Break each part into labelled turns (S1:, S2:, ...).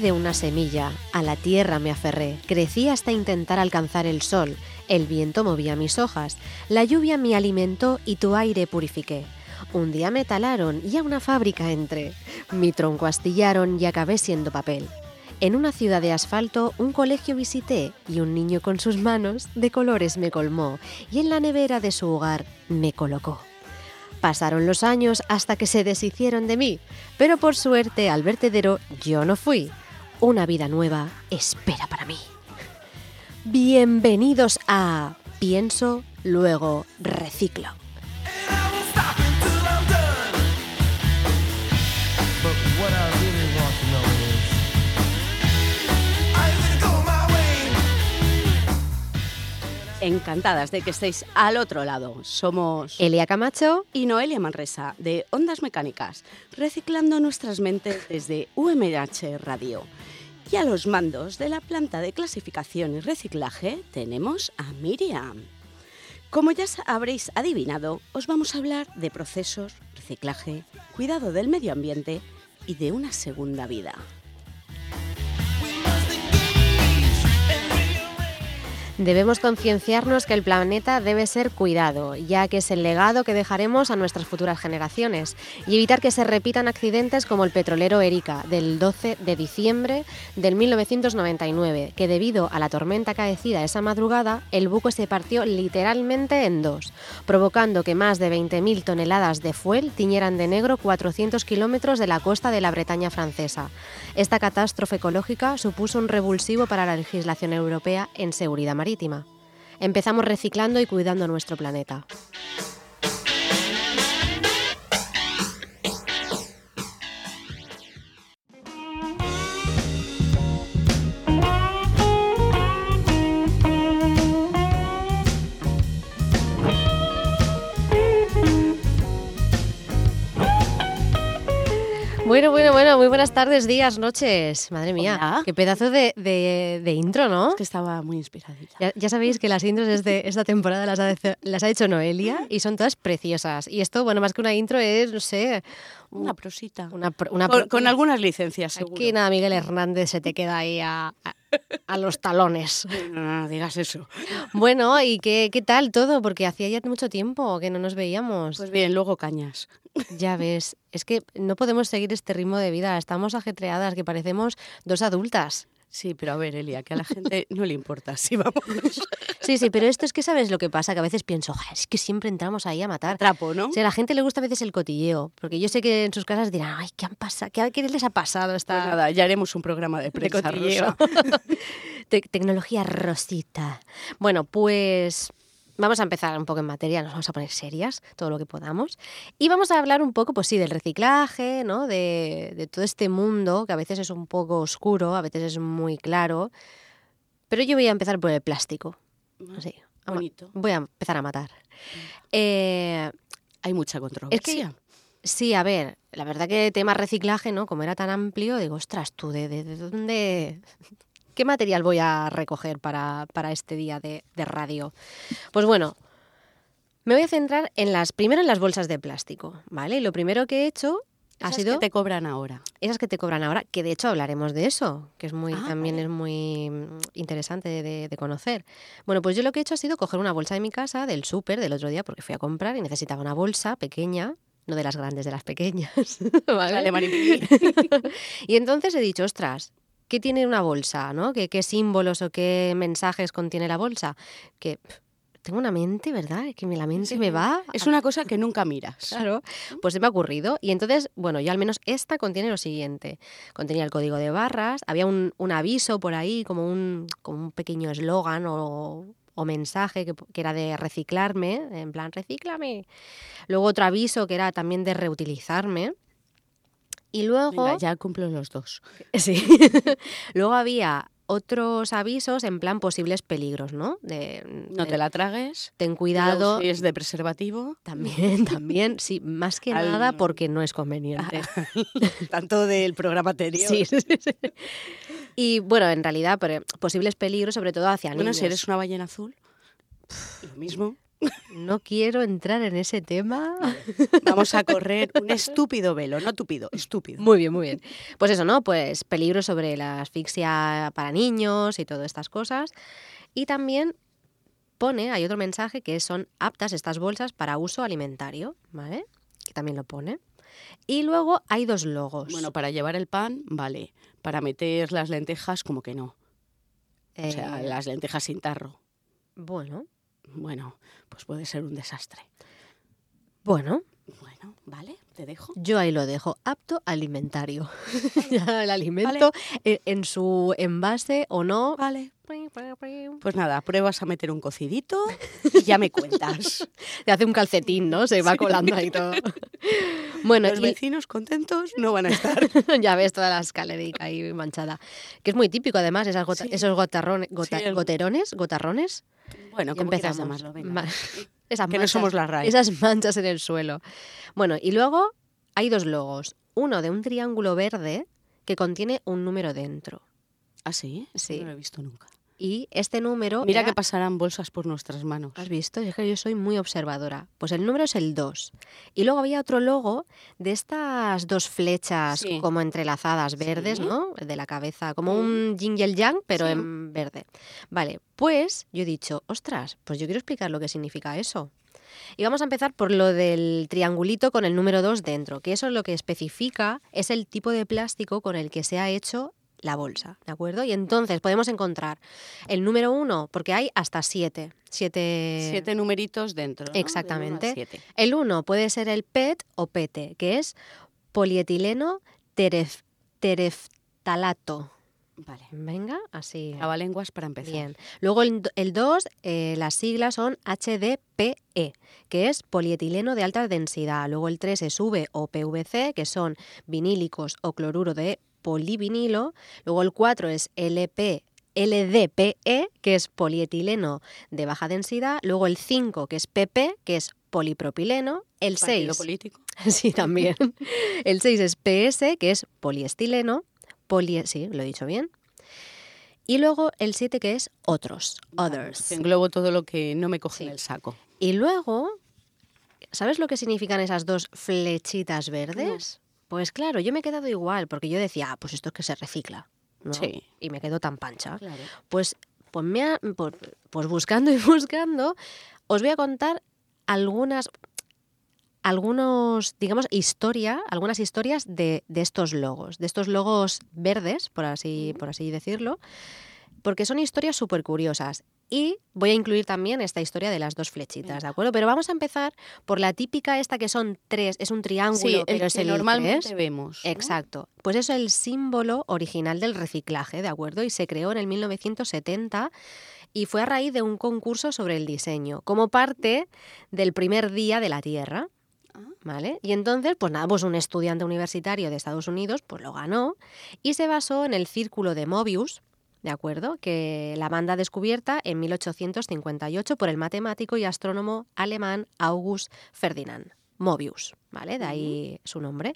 S1: De una semilla, a la tierra me aferré, crecí hasta intentar alcanzar el sol, el viento movía mis hojas, la lluvia me alimentó y tu aire purifiqué. Un día me talaron y a una fábrica entré. Mi tronco astillaron y acabé siendo papel. En una ciudad de asfalto un colegio visité y un niño con sus manos de colores me colmó y en la nevera de su hogar me colocó. Pasaron los años hasta que se deshicieron de mí, pero por suerte al vertedero yo no fui. Una vida nueva espera para mí. Bienvenidos a Pienso, luego reciclo.
S2: Encantadas de que estéis al otro lado. Somos
S1: Elia Camacho,
S2: y Noelia Manresa de Ondas Mecánicas, reciclando nuestras mentes desde UMH Radio. Y a los mandos de la planta de clasificación y reciclaje tenemos a Miriam. Como ya habréis adivinado, os vamos a hablar de procesos, reciclaje, cuidado del medio ambiente y de una segunda vida.
S1: Debemos concienciarnos que el planeta debe ser cuidado, ya que es el legado que dejaremos a nuestras futuras generaciones, y evitar que se repitan accidentes como el petrolero Erika del 12 de diciembre del 1999, que debido a la tormenta acaecida esa madrugada, el buque se partió literalmente en dos, provocando que más de 20.000 toneladas de fuel tiñeran de negro 400 kilómetros de la costa de la Bretaña francesa. Esta catástrofe ecológica supuso un revulsivo para la legislación europea en seguridad marítima. Empezamos reciclando y cuidando nuestro planeta. Bueno, bueno, bueno, muy buenas tardes, días, noches. Madre mía,
S2: Hola.
S1: qué pedazo de, de- de intro, ¿no?
S2: Es que estaba muy inspiradita.
S1: Ya, ya sabéis que las intros de esta temporada las ha, las ha hecho Noelia y son todas preciosas. Y esto, bueno, más que una intro es, no sé,
S2: Una prosita.
S1: una, pro- una
S2: con,
S1: pro-
S2: con algunas licencias, seguro.
S1: Aquí nada, Miguel Hernández se te queda ahí a, a- a los talones.
S2: No, no, no digas eso.
S1: Bueno, ¿y qué, qué tal todo? Porque hacía ya mucho tiempo que no nos veíamos.
S2: Pues bien, luego cañas.
S1: ya ves, es que no podemos seguir este ritmo de vida. Estamos ajetreadas, que parecemos dos adultas.
S2: Sí, pero a ver, Elia, que a la gente no le importa si vamos
S1: Sí, sí, pero esto es que sabes lo que pasa, que a veces pienso, "Ja, es que siempre entramos ahí a matar.
S2: trapo, ¿no?
S1: O sea, a la gente le gusta a veces el cotilleo, porque yo sé que en sus casas dirán, ay, ¿qué han pasado? ¿Qué, qué les ha pasado esta
S2: Pues nada, ya haremos un programa de
S1: de
S2: prensa
S1: cotilleo?
S2: rosa.
S1: Te- tecnología rosita. Bueno, pues vamos a empezar un poco en materia, nos vamos a poner serias, todo lo que podamos. Y vamos a hablar un poco, pues sí, del reciclaje, ¿no? De, de todo este mundo, que a veces es un poco oscuro, a veces es muy claro. Pero yo voy a empezar por el plástico.
S2: Bonito.
S1: Voy a empezar a matar. Eh,
S2: Hay mucha
S1: es
S2: controversia.
S1: que, sí, a ver, la verdad que el tema reciclaje, ¿no? Como era tan amplio, digo, ostras, tú, ¿de, de- de dónde...? ¿Qué material voy a recoger para, para este día de, de radio? Pues bueno, me voy a centrar en las, primero en las bolsas de plástico, ¿vale? Y lo primero que he hecho ha
S2: Esas
S1: sido
S2: que te cobran ahora.
S1: esas que te cobran ahora, que de hecho hablaremos de eso, que es muy,
S2: Ah,
S1: también
S2: vale.
S1: es muy mm, interesante de, de conocer. Bueno, pues yo lo que he hecho ha sido coger una bolsa de mi casa, del súper, del otro día, porque fui a comprar y necesitaba una bolsa pequeña, no de las grandes, de las pequeñas. ¿vale? Y entonces he dicho, ostras, ¿qué tiene una bolsa? ¿no? ¿Qué, ¿Qué símbolos o qué mensajes contiene la bolsa? Que tengo una mente, ¿verdad? Que me- la mente me va...
S2: Es una cosa que nunca miras.
S1: Claro, pues se me ha ocurrido. Y entonces, bueno, yo al menos esta contiene lo siguiente. Contenía el código de barras, había un, un aviso por ahí, como un, como un pequeño eslogan o, o mensaje que, que era de reciclarme, en plan, recíclame. Luego otro aviso que era también de reutilizarme. Y luego...
S2: Venga, ya cumplo los dos.
S1: Sí. luego había otros avisos en plan posibles peligros, ¿no? De,
S2: No te la tragues.
S1: ten cuidado.
S2: Si es de preservativo.
S1: También, también, sí, más que
S2: Al-
S1: nada porque no es conveniente.
S2: Tanto del programa anterior.
S1: Sí, sí, sí. Y bueno, en realidad, pero posibles peligros, sobre todo hacia
S2: Bueno,
S1: niños.
S2: si eres una ballena azul, lo mismo.
S1: No quiero entrar en ese tema.
S2: Vamos a correr un estúpido velo, no tupido, estúpido.
S1: Muy bien, muy bien. Pues eso, ¿no? Pues peligro sobre la asfixia para niños y todas estas cosas. Y también pone, hay otro mensaje que son aptas estas bolsas para uso alimentario, ¿vale? Que también lo pone. Y luego hay dos logos.
S2: Bueno, para llevar el pan, vale. Para meter las lentejas, como que no. O sea,
S1: Eh,
S2: las lentejas sin tarro.
S1: Bueno,
S2: Bueno, pues puede ser un desastre.
S1: bueno,
S2: Bueno, vale, te dejo.
S1: yo ahí lo dejo, apto alimentario. ya el alimento eh, en su envase o no.
S2: Vale. Pues nada, pruebas a meter un cocidito y ya me cuentas.
S1: Te hace un calcetín, ¿no? Se va colando ahí todo. Bueno,
S2: Los
S1: y-
S2: vecinos contentos no van a estar.
S1: ya ves toda la escalerica ahí manchada. Que es muy típico, además, esas gota-
S2: Sí.
S1: esos gotarrones, gota-
S2: Sí, el-
S1: goterones, gotarrones.
S2: Bueno, como
S1: empezamos.
S2: llamarlo, venga.
S1: Esas
S2: Que no
S1: manchas-
S2: somos la RAE.
S1: Esas manchas en el suelo. Bueno, y luego hay dos logos. Uno de un triángulo verde que contiene un número dentro.
S2: ¿Ah, sí?
S1: Sí.
S2: No lo he visto nunca.
S1: Y este número.
S2: Mira
S1: era-
S2: que pasarán bolsas por nuestras manos.
S1: ¿Has visto? Es que yo soy muy observadora. Pues el número es el 2. Y luego había otro logo de estas dos flechas
S2: Sí.
S1: como entrelazadas verdes,
S2: Sí.
S1: ¿no? De la cabeza, como
S2: Mm.
S1: un yin y el yang, pero
S2: Sí.
S1: en verde. Vale, pues yo he dicho, ostras, pues yo quiero explicar lo que significa eso. Y vamos a empezar por lo del triangulito con el número 2 dentro, que eso es lo que especifica es el tipo de plástico con el que se ha hecho la bolsa, ¿de acuerdo? Y entonces podemos encontrar el número 1, porque hay hasta 7. Siete,
S2: Siete numeritos dentro. uno
S1: Exactamente.
S2: siete.
S1: El 1 puede ser el PET o PETE, que es polietileno teref- tereftalato.
S2: Vale.
S1: Venga, así.
S2: Lavalenguas para empezar.
S1: Bien. Luego el 2, las siglas son HDPE, que es polietileno de alta densidad. Luego el 3 es V o PVC, que son vinílicos o cloruro de polivinilo. Luego el 4 es LP. LDPE, que es polietileno de baja densidad. Luego el 5, que es PP, que es polipropileno. El
S2: Partido
S1: 6,
S2: político.
S1: Sí, también. El 6 es PS, que es poliestileno. Poli sí, lo he dicho bien. Y luego el 7, que es otros, others.
S2: Te englobo todo lo que no me coge
S1: Sí.
S2: en el saco.
S1: Y luego, ¿sabes lo que significan esas dos flechitas verdes? Pues claro, yo me he quedado igual, porque yo decía, ah, pues esto es que se recicla. ¿no?
S2: Sí.
S1: Y me quedo tan pancha.
S2: Claro.
S1: Pues, pues, me ha- pues, pues buscando y buscando, os voy a contar algunas, algunos, digamos, historia, algunas historias de, de estos logos, de estos logos verdes, por así, por así decirlo, porque son historias súper curiosas. Y voy a incluir también esta historia de las dos flechitas, ¿de acuerdo? Pero vamos a empezar por la típica esta que son tres, es un triángulo,
S2: Sí, el
S1: pero es
S2: que
S1: el
S2: normalmente
S1: tres.
S2: vemos. ¿no?
S1: Exacto. Pues eso es el símbolo original del reciclaje, ¿de acuerdo? Y se creó en el 1970 y fue a raíz de un concurso sobre el diseño, como parte del primer día de la Tierra.
S2: Ah.
S1: ¿Vale? Y entonces, pues nada, pues un estudiante universitario de Estados Unidos pues lo ganó y se basó en el círculo de Mobius, ¿de acuerdo? Que la banda descubierta en 1858 por el matemático y astrónomo alemán August Ferdinand. Mobius, ¿vale? De ahí su nombre.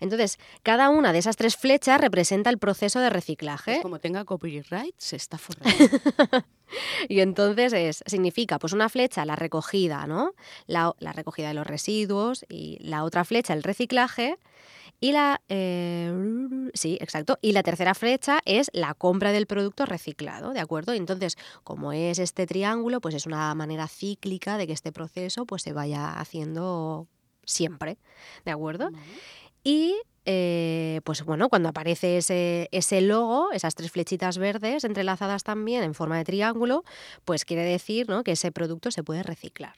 S1: Entonces, cada una de esas tres flechas representa el proceso de reciclaje.
S2: Pues como tenga copyright, se está forrando.
S1: Y entonces es, significa, pues una flecha, la recogida, ¿no? La, la recogida de los residuos y la otra flecha, el reciclaje. Y la, eh, sí, exacto. Y la tercera flecha es la compra del producto reciclado, ¿de acuerdo? Y entonces, como es este triángulo, pues es una manera cíclica de que este proceso pues se vaya haciendo siempre, ¿de acuerdo? Y eh, pues bueno, cuando aparece ese, ese logo, esas tres flechitas verdes entrelazadas también en forma de triángulo, pues quiere decir ¿no? que ese producto se puede reciclar.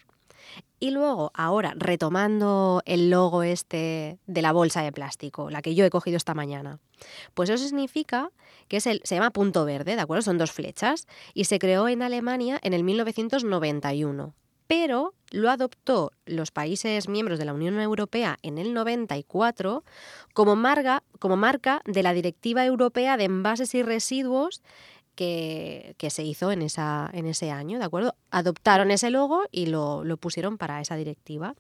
S1: Y luego, ahora, retomando el logo este de la bolsa de plástico, la que yo he cogido esta mañana, pues eso significa que es el, se llama punto verde, ¿de acuerdo? Son dos flechas y se creó en Alemania en el 1991 pero lo adoptó los países miembros de la Unión Europea en el 94 como marca, de la Directiva Europea de Envases y Residuos que, se hizo en, ese año, ¿de acuerdo? Adoptaron ese logo y lo pusieron para esa directiva.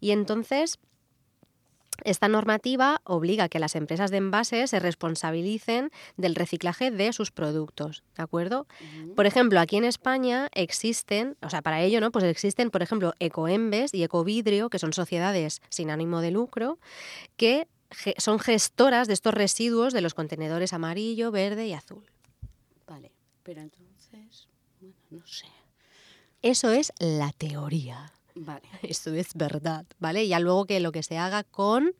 S1: Y entonces, Esta normativa obliga a que las empresas de envases se responsabilicen del reciclaje de sus productos, ¿de acuerdo? Por ejemplo, aquí en España existen, o sea, para ello, ¿no? Pues existen, por ejemplo, Ecoembes y Ecovidrio, que son sociedades sin ánimo de lucro, que ge- son gestoras de estos residuos de los contenedores amarillo, verde y azul.
S2: Vale, pero entonces, bueno, no sé.
S1: Eso es la teoría.
S2: Vale.
S1: Esto es verdad, ¿vale? Ya luego que lo que se haga con,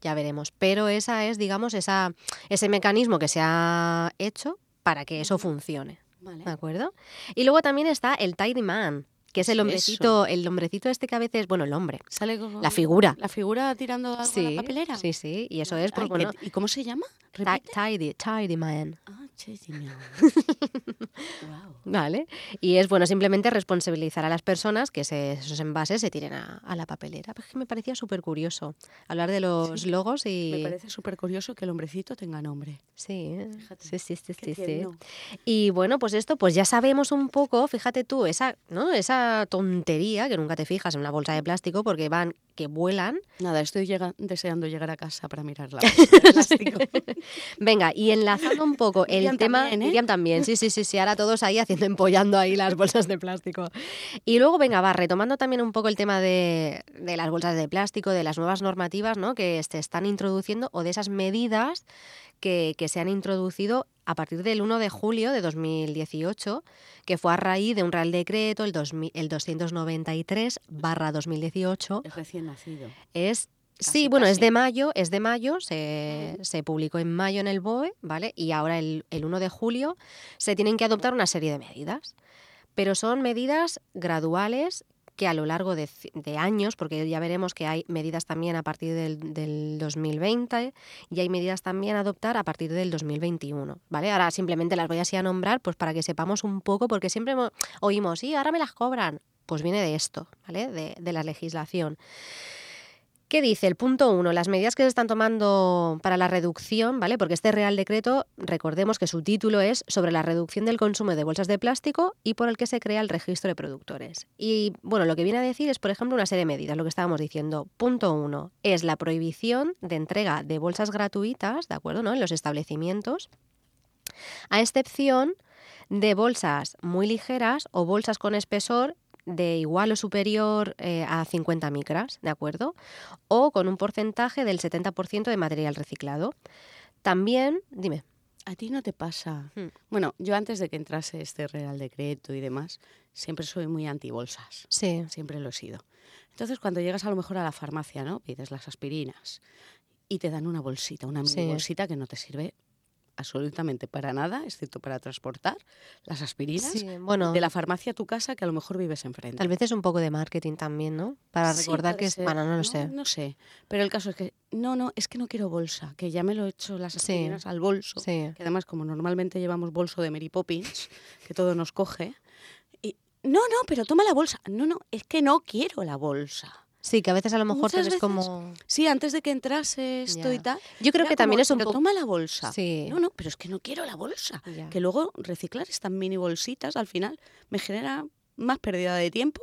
S1: ya veremos. Pero esa es, digamos, esa, ese mecanismo que se ha hecho para que eso funcione,
S2: Vale.
S1: ¿de acuerdo? Y luego también está el Tidy Man, que es el
S2: ¿Qué es
S1: hombrecito, el hombrecito este que a veces, bueno, el hombre,
S2: Sale como-
S1: la figura.
S2: La figura tirando algo a la papelera.
S1: sí, sí, y eso es, pues
S2: Ay,
S1: bueno,
S2: ¿qué- ¿Y cómo se llama?
S1: tidy, tidy Man.
S2: Ah, chesina. wow.
S1: Vale. Y es bueno simplemente responsabilizar a las personas que esos envases se tiren a, a la papelera. Es que me parecía súper curioso hablar de los
S2: Sí.
S1: logos y.
S2: Me parece súper curioso que el hombrecito tenga nombre.
S1: Sí, ¿eh?
S2: Fíjate,
S1: sí, sí, sí. Y bueno, pues esto, pues ya sabemos un poco, fíjate tú, esa, ¿no? esa tontería que nunca te fijas en una bolsa de plástico porque van, que vuelan.
S2: Nada, estoy llega- deseando llegar a casa para mirar la bolsa de plástico.
S1: Venga, y enlazando un poco el
S2: Miriam
S1: tema.
S2: también, ¿eh?
S1: Miriam también, sí, sí, sí, sí, ahora todos ahí haciendo, empollando ahí las bolsas de plástico. Y luego, venga, va, retomando también un poco el tema de, de las bolsas de plástico, de las nuevas normativas ¿no? que se están introduciendo o de esas medidas que, que se han introducido a partir del 1 de julio de 2018, que fue a raíz de un Real Decreto, el, 2000 el 293 barra 2018,
S2: Es recién nacido.
S1: es sí, bueno, es de mayo, es de mayo, se, se publicó en mayo en el BOE, ¿vale? Y ahora el, el 1 de julio se tienen que adoptar una serie de medidas. Pero son medidas graduales que a lo largo de, años, porque ya veremos que hay medidas también a partir del, del 2020 y hay medidas también a adoptar a partir del 2021, ¿vale? Ahora simplemente las voy así a nombrar pues para que sepamos un poco, porque siempre mo- oímos, sí, ahora me las cobran. Pues viene de esto, ¿vale? De, de la legislación. ¿Qué dice el punto uno? Las medidas que se están tomando para la reducción, ¿vale? Porque este Real Decreto, recordemos que su título es sobre la reducción del consumo de bolsas de plástico y por el que se crea el registro de productores. Y bueno, lo que viene a decir es, por ejemplo, una serie de medidas, lo que estábamos diciendo. Punto uno es la prohibición de entrega de bolsas gratuitas, ¿de acuerdo? ¿no? En los establecimientos, a excepción de bolsas muy ligeras o bolsas con espesor de igual o superior eh, a 50 micras, ¿de acuerdo? O con un porcentaje del 70% de material reciclado. También, dime.
S2: ¿A ti no te pasa?
S1: Hmm.
S2: Bueno, yo antes de que entrase este Real Decreto y demás, siempre soy muy anti-bolsas.
S1: Sí.
S2: Siempre lo he sido. Entonces, cuando llegas a lo mejor a la farmacia, ¿no? Pides las aspirinas y te dan una bolsita, una mini
S1: Sí.
S2: bolsita que no te sirve absolutamente para nada, excepto para transportar las aspirinas
S1: Sí, bueno,
S2: de la farmacia a tu casa que a lo mejor vives enfrente.
S1: tal vez es un poco de marketing también, ¿no? Para
S2: Sí,
S1: recordar que es...
S2: ser.
S1: Bueno, no lo sé.
S2: No sé. Pero el caso es que, no, no, es que no quiero bolsa, que ya me lo he hecho las
S1: Sí.
S2: aspirinas al bolso. Que además, como normalmente llevamos bolso de Mary Poppins, que todo nos coge. Y, no, no, pero toma la bolsa. No, no, es que no quiero la bolsa.
S1: Sí, que a veces a lo mejor te
S2: Muchas
S1: ves
S2: veces
S1: como...
S2: Sí, antes de que entrase esto y tal.
S1: Yo creo que también es un
S2: "Pero
S1: poco...
S2: toma la bolsa.
S1: Sí.
S2: No, no, pero es que no quiero la bolsa.
S1: Ya.
S2: Que luego reciclar estas mini bolsitas al final me genera más pérdida de tiempo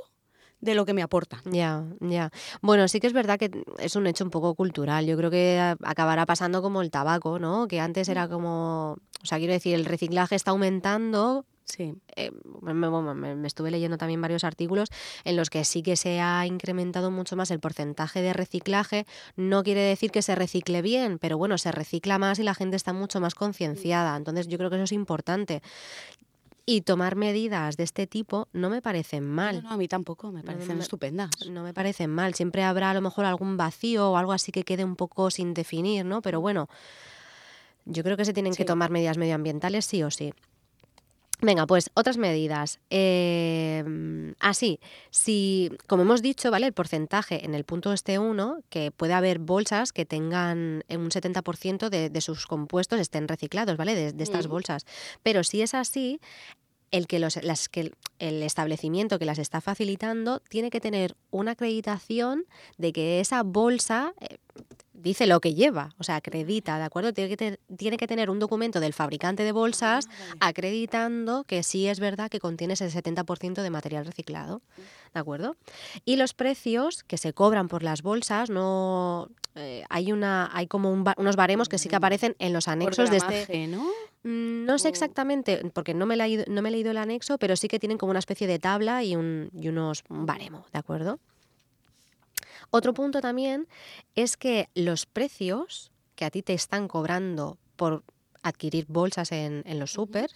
S2: de lo que me aportan.
S1: Ya, ya. Bueno, sí que es verdad que es un hecho un poco cultural. Yo creo que acabará pasando como el tabaco, ¿no? Que antes era como, o sea, quiero decir, el reciclaje está aumentando.
S2: Sí.
S1: eh, me, me- estuve leyendo también varios artículos en los que sí que se ha incrementado mucho más el porcentaje de reciclaje. No quiere decir que se recicle bien, pero bueno, se recicla más y la gente está mucho más concienciada. Entonces yo creo que eso es importante. Y tomar medidas de este tipo no me parecen mal.
S2: No, no, a mí tampoco, me
S1: No,
S2: parecen
S1: me-
S2: estupendas.
S1: No me parecen mal. Siempre habrá a lo mejor algún vacío o algo así que quede un poco sin definir, ¿no? Pero bueno, yo creo que se tienen que tomar medidas medioambientales sí o sí. Venga, pues otras medidas. Eh, así, si, como hemos dicho, ¿vale? El porcentaje en el punto este 1, que puede haber bolsas que tengan en un 70% de, de sus compuestos estén reciclados, ¿vale? De, de estas
S2: Mm.
S1: bolsas. Pero si es así, el que, los, las que el establecimiento que las está facilitando tiene que tener una acreditación de que esa bolsa, eh, dice lo que lleva, o sea, acredita, ¿de acuerdo? Tiene que, te- tiene que tener un documento del fabricante de bolsas acreditando que sí es verdad que contiene ese 70% de material reciclado, ¿de acuerdo? Y los precios que se cobran por las bolsas, no eh, hay una hay como un unos baremos que sí que aparecen en los anexos de este
S2: ¿no?
S1: Mm, No sé exactamente, porque no me, la no me he leído el anexo, pero sí que tienen como una especie de tabla y, un, y unos un baremo, ¿de acuerdo? Otro punto también es que los precios que a ti te están cobrando por adquirir bolsas en, en los súper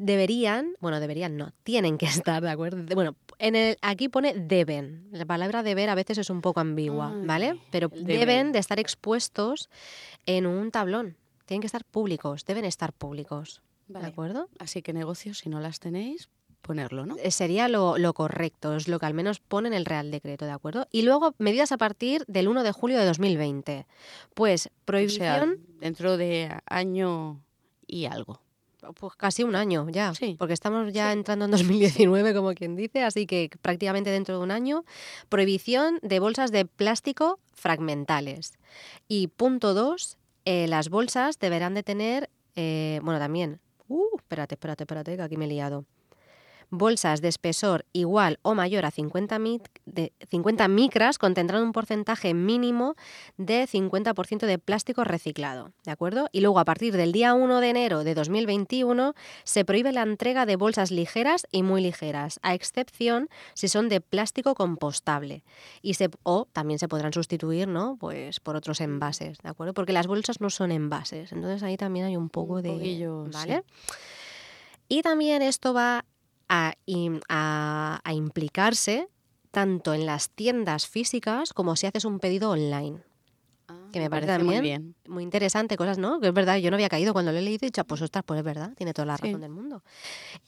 S1: deberían, bueno, deberían no, tienen que estar, ¿de acuerdo? Bueno, en el, aquí pone deben. La palabra deber a veces es un poco ambigua, ¿vale? Pero deben de estar expuestos en un tablón. Tienen que estar públicos, deben estar públicos. ¿De acuerdo?
S2: Así que negocios, si no las tenéis, ponerlo, ¿no?
S1: Eh, Sería lo, lo correcto, es lo que al menos pone en el Real Decreto, ¿de acuerdo? Y luego, medidas a partir del 1 de julio de 2020. Pues
S2: O sea,
S1: prohibición,
S2: dentro de año y algo.
S1: pues casi un año ya,
S2: Sí.
S1: porque estamos ya
S2: Sí.
S1: entrando en 2019, como quien dice, así que prácticamente dentro de un año, prohibición de bolsas de plástico fragmentales. Y punto dos, eh, las bolsas deberán de tener, eh, bueno, también, uh, espérate, espérate, espérate, que aquí me he liado. Bolsas de espesor igual o mayor a 50, mic- de 50 micras contendrán un porcentaje mínimo de 50% de plástico reciclado, ¿de acuerdo? Y luego a partir del día 1 de enero de 2021 se prohíbe la entrega de bolsas ligeras y muy ligeras, a excepción si son de plástico compostable y se o también se podrán sustituir, ¿no? Pues por otros envases, ¿de acuerdo? Porque las bolsas no son envases, entonces ahí también hay un poco
S2: Un
S1: de,
S2: poquillo, sí.
S1: ¿vale? Y también esto va a, a- a implicarse tanto en las tiendas físicas como si haces un pedido online. Que me parece
S2: muy
S1: también
S2: bien.
S1: Muy interesante, cosas, ¿no? Que es verdad, yo no había caído cuando lo he leído y he dicho, pues ostras, pues es verdad, tiene toda la
S2: Sí.
S1: razón del mundo.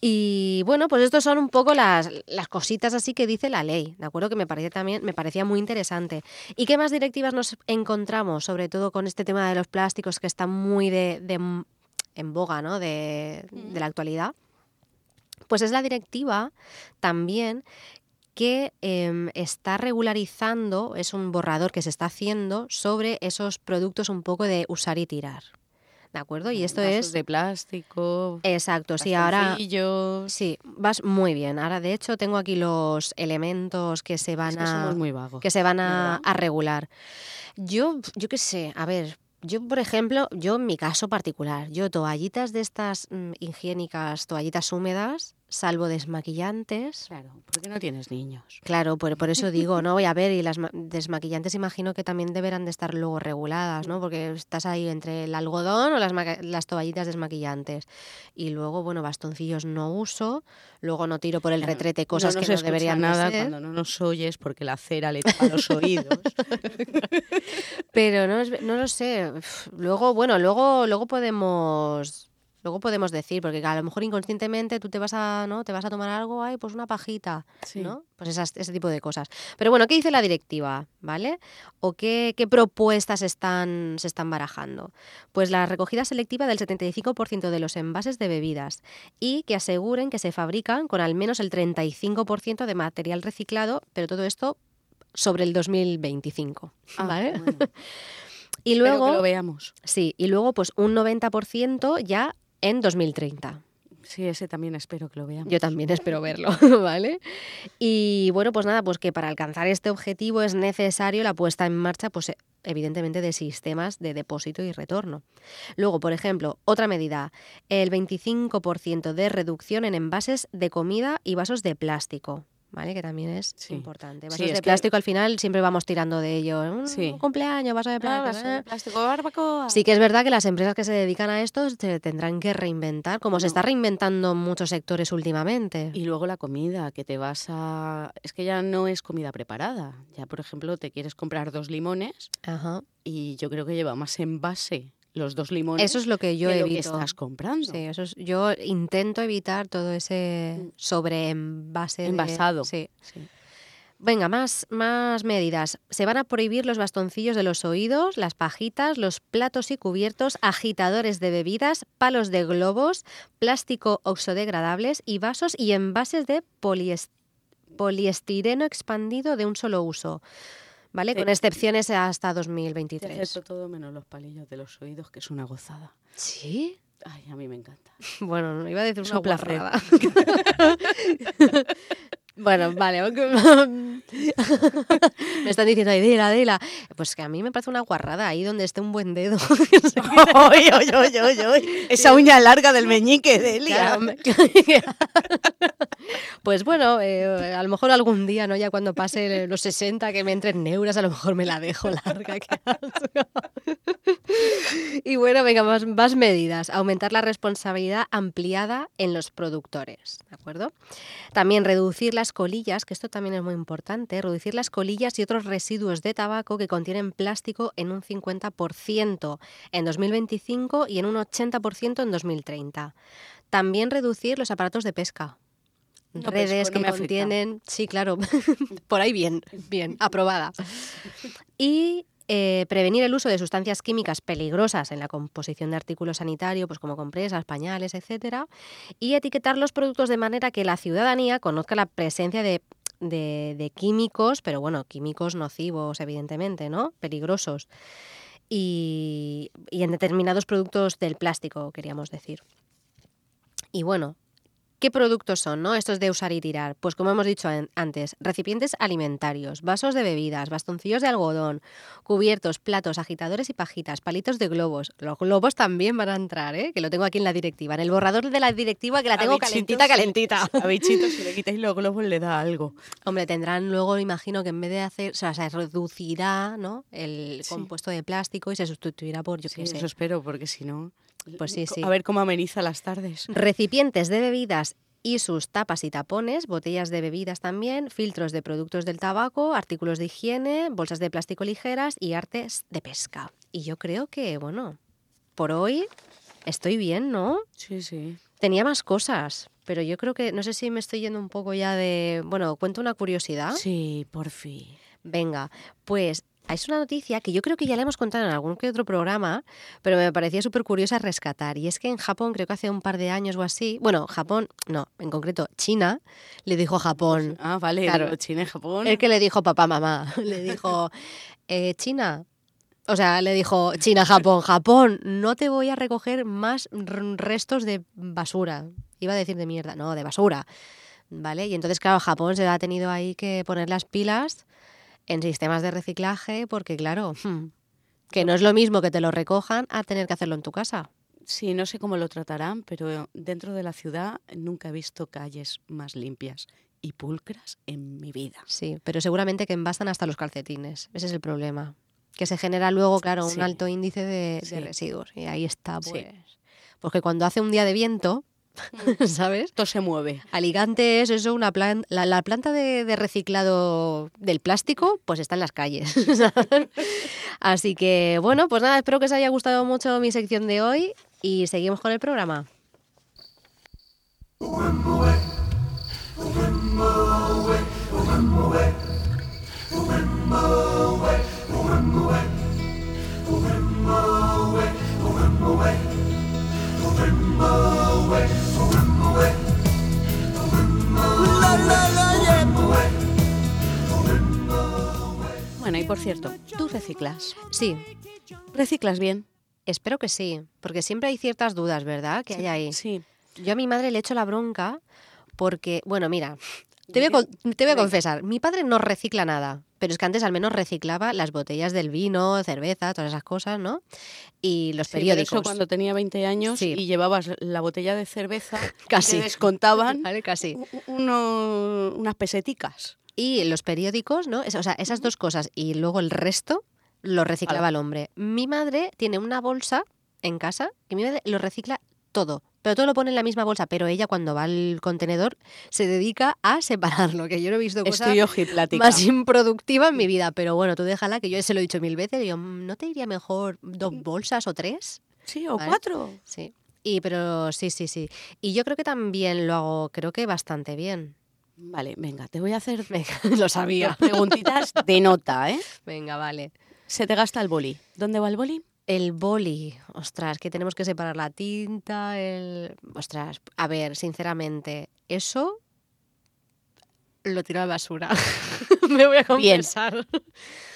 S1: Y bueno, pues estos son un poco las, las cositas así que dice la ley, ¿de acuerdo? Que me parece también, me parecía muy interesante. ¿Y qué más directivas nos encontramos, sobre todo con este tema de los plásticos que está muy de, de- en boga, ¿no? De, de la actualidad. Pues es la directiva también que em, está regularizando, es un borrador que se está haciendo sobre esos productos un poco de usar y tirar. ¿De acuerdo? Y esto
S2: Vasos
S1: es...
S2: de plástico.
S1: Exacto, sí, ahora... Sí, vas muy bien. Ahora, de hecho, tengo aquí los elementos que se van
S2: Es que
S1: a
S2: somos muy vagos.
S1: que se van a, a regular. Yo, yo qué sé, a ver, yo por ejemplo, yo en mi caso particular, yo toallitas de estas mm, higiénicas, toallitas húmedas, salvo desmaquillantes.
S2: Claro, porque no tienes niños.
S1: Claro, por, por eso digo, ¿no? Voy a ver, y las ma- desmaquillantes imagino que también deberán de estar luego reguladas, ¿no? Porque estás ahí entre el algodón o las, las toallitas desmaquillantes. Y luego, bueno, bastoncillos no uso, luego no tiro por el
S2: Claro,
S1: retrete cosas
S2: no
S1: que no deberían de
S2: nada
S1: ser.
S2: cuando no nos oyes porque la cera le tapa los oídos.
S1: Pero no, no lo sé. Luego, bueno, luego, luego podemos. Luego podemos decir, porque a lo mejor inconscientemente tú te vas a, ¿no? Te vas a tomar algo, ay, pues una pajita,
S2: Sí.
S1: ¿no? Pues esas- ese tipo de cosas. Pero bueno, ¿qué dice la directiva? ¿Vale? ¿O qué, qué propuestas están, se están barajando? Pues la recogida selectiva del 75% de los envases de bebidas y que aseguren que se fabrican con al menos el 35% de material reciclado, pero todo esto sobre el 2025.
S2: Ah,
S1: ¿Vale?
S2: bueno.
S1: Y luego,
S2: que lo veamos.
S1: sí, y luego pues un 90% ya en 2030.
S2: Sí, ese también espero que lo veamos.
S1: Yo también espero verlo, ¿vale? Y bueno, pues nada, pues que para alcanzar este objetivo es necesario la puesta en marcha, pues evidentemente de sistemas de depósito y retorno. Luego, por ejemplo, otra medida, el 25% de reducción en envases de comida y vasos de plástico. ¿Vale? Que también es
S2: Sí.
S1: importante.
S2: Sí,
S1: Vasos
S2: es
S1: de
S2: que-
S1: plástico al final siempre vamos tirando de ello. Un
S2: Sí.
S1: cumpleaños, vaso de
S2: Ah,
S1: plástico.
S2: vaso de
S1: eh.
S2: plástico, barbacoa.
S1: Sí que es verdad que las empresas que se dedican a esto se tendrán que reinventar, como se está reinventando en muchos sectores últimamente.
S2: Y luego la comida, que te vas a... Es que ya no es comida preparada. Ya, por ejemplo, te quieres comprar dos limones
S1: Ajá.
S2: y yo creo que lleva más envase los dos limones
S1: Eso es lo que yo
S2: que lo que
S1: evito.
S2: estás comprando.
S1: Sí, eso es- yo intento evitar todo ese
S2: Mm.
S1: sobreenvase. de-
S2: Envasado.
S1: sí.
S2: Sí.
S1: Venga, más, más medidas. Se van a prohibir los bastoncillos de los oídos, las pajitas, los platos y cubiertos, agitadores de bebidas, palos de globos, plástico oxodegradables y vasos y envases de polies- poliestireno expandido de un solo uso. ¿Vale?
S2: Te-
S1: Con excepciones hasta
S2: Te
S1: 2023.
S2: acepto todo menos los palillos de los oídos, que es una gozada.
S1: ¿Sí?
S2: Ay, a mí me encanta.
S1: Bueno, no iba a decir una
S2: un placer.
S1: guarrada. bueno, vale. me están diciendo, dila, dila. Pues que a mí me parece una guarrada ahí donde esté un buen dedo.
S2: ¡Oy, oy, oy! Esa uña larga del meñique de Elia.
S1: Claro, me- pues bueno, eh, a lo mejor algún día, ¿no? Ya cuando pase los 60, que me entren neuras, a lo mejor me la dejo larga. y bueno, venga, más, más medidas. Aumentar la responsabilidad ampliada en los productores, ¿de acuerdo? También reducir las colillas, que esto también es muy importante, reducir las colillas y otros residuos de tabaco que contienen plástico en un 50% en 2025 y en un 80% en 2030. También reducir los aparatos de pesca.
S2: No
S1: Redes que
S2: afecta.
S1: contienen, sí, claro, por ahí bien, bien, aprobada. Y eh, prevenir el uso de sustancias químicas peligrosas en la composición de artículos sanitarios, pues como compresas, pañales, etcétera, y etiquetar los productos de manera que la ciudadanía conozca la presencia de, de- de químicos, pero bueno, químicos nocivos, evidentemente, ¿no? Peligrosos. Y, y en determinados productos del plástico, queríamos decir. Y bueno, ¿qué productos son, no? Estos de usar y tirar. Pues como hemos dicho an- antes, recipientes alimentarios, vasos de bebidas, bastoncillos de algodón, cubiertos, platos, agitadores y pajitas, palitos de globos. Los globos también van a entrar, ¿eh? Que lo tengo aquí en la directiva, en el borrador de la directiva que la tengo
S2: bichitos,
S1: calentita, calentita.
S2: A si le quitáis los globos, le da algo.
S1: Hombre, tendrán luego, imagino que en vez de hacer, o sea, se reducirá, ¿no? El
S2: Sí.
S1: compuesto de plástico y se sustituirá por, yo
S2: Sí,
S1: qué sé,
S2: eso espero, porque si no...
S1: Pues sí, sí.
S2: A ver cómo ameniza las tardes.
S1: Recipientes de bebidas y sus tapas y tapones, botellas de bebidas también, filtros de productos del tabaco, artículos de higiene, bolsas de plástico ligeras y artes de pesca. Y yo creo que, bueno, por hoy estoy bien, ¿no?
S2: Sí, sí.
S1: Tenía más cosas, pero yo creo que, no sé si me estoy yendo un poco ya de... Bueno, cuento una curiosidad.
S2: Sí, por fin.
S1: Venga, pues es una noticia que yo creo que ya la hemos contado en algún que otro programa, pero me parecía súper curiosa rescatar. Y es que en Japón, creo que hace un par de años o así, bueno, Japón, no, en concreto, China, le dijo a Japón,
S2: Ah, vale,
S1: Claro.
S2: China y Japón.
S1: el que le dijo papá, mamá, le dijo, eh, China. O sea, le dijo China, Japón, Japón, no te voy a recoger más restos de basura. Iba a decir de mierda, no, de basura. ¿Vale? Y entonces, claro, Japón se ha tenido ahí que poner las pilas en sistemas de reciclaje porque, claro, hmm, que no es lo mismo que te lo recojan a tener que hacerlo en tu casa.
S2: Sí, no sé cómo lo tratarán, pero dentro de la ciudad nunca he visto calles más limpias y pulcras en mi vida.
S1: Sí, pero seguramente que envasan hasta los calcetines. Ese es el problema. Que se genera luego, claro, un
S2: Sí.
S1: alto índice de, de
S2: Sí.
S1: residuos. Y ahí está,
S2: Sí.
S1: pues. Porque cuando hace un día de viento, ¿sabes?
S2: Esto se mueve.
S1: Alicante es eso, una plan- la, la planta de, de reciclado del plástico, pues está en las calles. ¿sabes? Así que, bueno, pues nada, espero que os haya gustado mucho mi sección de hoy y seguimos con el programa.
S2: Bueno, y por cierto, tú reciclas.
S1: Sí,
S2: ¿Reciclas bien?
S1: espero que sí, porque siempre hay ciertas dudas, ¿verdad? Que hay ahí.
S2: Sí.
S1: Yo a mi madre le echo la bronca porque, bueno, mira, te voy, a, con- te voy a confesar, mi padre no recicla nada, pero es que antes al menos reciclaba las botellas del vino, cerveza, todas esas cosas, ¿no? Y los
S2: Sí, pero eso
S1: periódicos.
S2: cuando tenía 20 años
S1: Sí.
S2: y llevabas la botella de cerveza,
S1: Casi.
S2: te descontaban
S1: ¿Vale? Casi.
S2: uno- unas peseticas.
S1: Y los periódicos, ¿no? O sea, esas dos cosas y luego el resto lo reciclaba el hombre. Mi madre tiene una bolsa en casa que mi madre lo recicla todo. Pero todo lo pone en la misma bolsa, pero ella cuando va al contenedor se dedica a separarlo, que yo no he visto cosa más improductiva en mi vida. Pero bueno, tú déjala, que yo se lo he dicho mil veces. Digo, "Mm, ¿no te iría mejor dos bolsas o tres?
S2: Sí, o
S1: Vale.
S2: cuatro.
S1: Sí. Y pero sí, sí, sí. Y yo creo que también lo hago, creo que bastante bien.
S2: Vale, venga, te voy a hacer
S1: Venga, lo sabía.
S2: preguntitas de nota, ¿eh?
S1: Venga, vale.
S2: Se te gasta el boli. ¿Dónde va el boli?
S1: El boli, ostras, que tenemos que separar la tinta, el... Ostras, a ver, sinceramente, eso lo tiro a la basura. Me voy a
S2: Bien.
S1: confesar.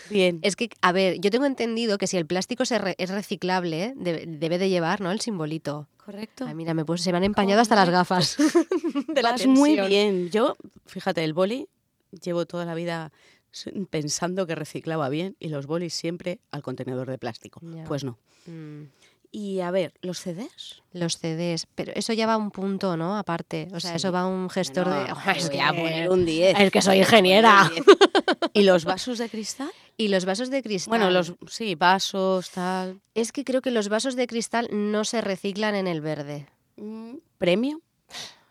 S2: Bien.
S1: Es que, a ver, yo tengo entendido que si el plástico se re- es reciclable, debe, debe de llevar, ¿no? El simbolito.
S2: Correcto.
S1: Ay, mira, me puse- se me han empañado hasta las gafas. de la
S2: Vas muy bien. Yo, fíjate, el boli llevo toda la vida pensando que reciclaba bien y los bolis siempre al contenedor de plástico. Pues no.
S1: Mm,
S2: Y a ver, ¿los CDs?
S1: Los CDs, pero eso ya va a un punto, ¿no? Aparte. O sea,
S2: Sí.
S1: eso va a un gestor de.
S2: Bueno,
S1: es que
S2: a poner un 10.
S1: Es que soy ingeniera.
S2: ¿Y los vasos de cristal?
S1: Y los vasos de cristal.
S2: Bueno, los sí, vasos, tal.
S1: Es que creo que los vasos de cristal no se reciclan en el verde.
S2: Mm, ¿Premio?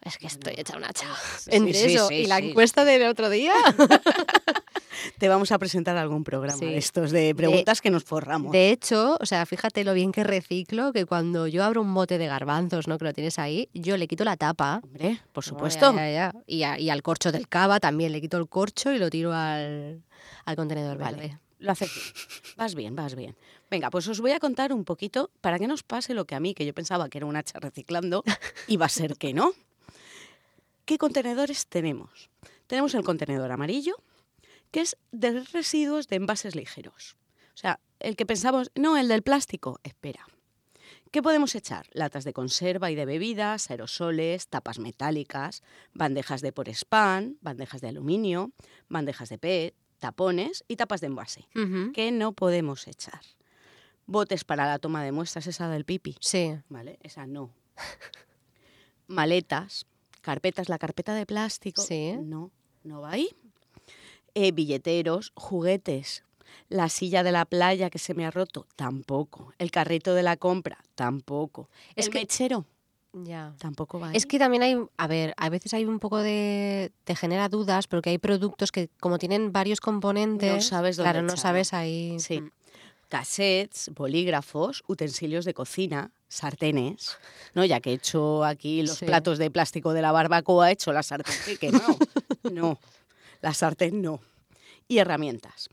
S1: Es que estoy hecha una chava.
S2: Sí,
S1: Entre
S2: sí,
S1: eso
S2: sí,
S1: y la encuesta del otro día.
S2: Te vamos a presentar algún programa
S1: Sí.
S2: de estos de preguntas que nos forramos.
S1: De hecho, o sea, fíjate lo bien que reciclo, que cuando yo abro un bote de garbanzos, ¿no? Que lo tienes ahí, yo le quito la tapa.
S2: Hombre, por
S1: No,
S2: supuesto.
S1: ya, ya, ya. Y, a- y al corcho del cava también le quito el corcho y lo tiro al, al contenedor
S2: Vale.
S1: verde.
S2: Lo haces bien. Vas bien, vas bien. Venga, pues os voy a contar un poquito para que nos pase lo que a mí, que yo pensaba que era un hacha reciclando, iba a ser que no. ¿Qué contenedores tenemos? Tenemos el contenedor amarillo, que es de residuos de envases ligeros. O sea, el que pensamos, no, el del plástico, espera. ¿Qué podemos echar? Latas de conserva y de bebidas, aerosoles, tapas metálicas, bandejas de por spam, bandejas de aluminio, bandejas de PET, tapones y tapas de envase.
S1: Ujú.
S2: ¿Qué no podemos echar? Botes para la toma de muestras, esa del pipi.
S1: Sí.
S2: ¿Vale? Esa no. Maletas, carpetas, la carpeta de plástico.
S1: Sí.
S2: No, no va ahí. Eh, billeteros, juguetes. La silla de la playa que se me ha roto, tampoco. El carrito de la compra, tampoco.
S1: Es
S2: el
S1: que-
S2: mechero,
S1: Ya.
S2: tampoco va ahí.
S1: Es que también hay, a ver, a veces hay un poco de, te genera dudas porque hay productos que como tienen varios componentes,
S2: No sabes dónde
S1: claro, no sabes ahí.
S2: Sí.
S1: Mm.
S2: Cassettes, bolígrafos, utensilios de cocina, sartenes, ¿no? Ya que he hecho aquí los
S1: Sí.
S2: platos de plástico de la barbacoa, he hecho la sartén que- no. No, la sartén no. Y herramientas.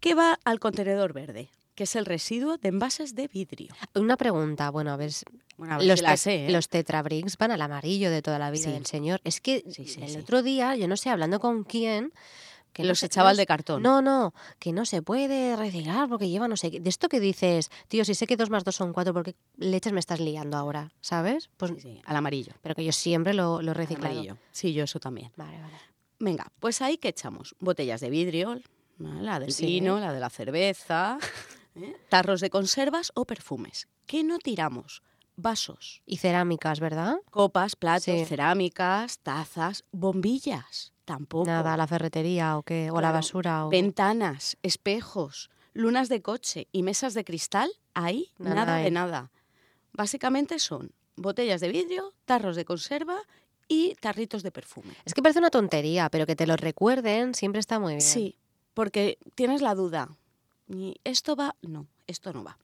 S2: ¿Qué va al contenedor verde? Que es el residuo de envases de vidrio.
S1: Una pregunta, bueno, a ver,
S2: Bueno, a ver
S1: los,
S2: si la
S1: te-
S2: sé, ¿eh?
S1: los Tetrabricks van al amarillo de toda la vida
S2: Sí.
S1: del señor. Es que
S2: Sí,
S1: el otro día, yo no sé, hablando con quién, que
S2: los
S1: no
S2: al de cartón.
S1: No, no, que no se puede reciclar porque lleva no sé qué. De esto que dices, tío, si sé que dos más dos son cuatro, ¿por qué leches me estás liando ahora? ¿Sabes? Pues,
S2: Sí, sí, al amarillo.
S1: pero que yo siempre lo, lo
S2: amarillo. Sí, yo eso también.
S1: Vale, vale.
S2: Venga, pues ahí que echamos botellas de vidrio, la del
S1: Sí.
S2: vino, la de la cerveza, ¿eh? tarros de conservas o perfumes. ¿Qué no tiramos? Vasos,
S1: Y cerámicas, ¿verdad?
S2: copas, platos,
S1: Sí.
S2: cerámicas, tazas, bombillas, tampoco.
S1: Nada, la ferretería o qué, o la basura. O...
S2: Ventanas, espejos, lunas de coche y mesas de cristal, ahí
S1: Nada
S2: nada, de nada. Básicamente son botellas de vidrio, tarros de conserva y tarritos de perfume.
S1: Es que parece una tontería, pero que te lo recuerden siempre está muy bien.
S2: Sí, porque tienes la duda. ¿Y ¿Esto va? No, esto no va.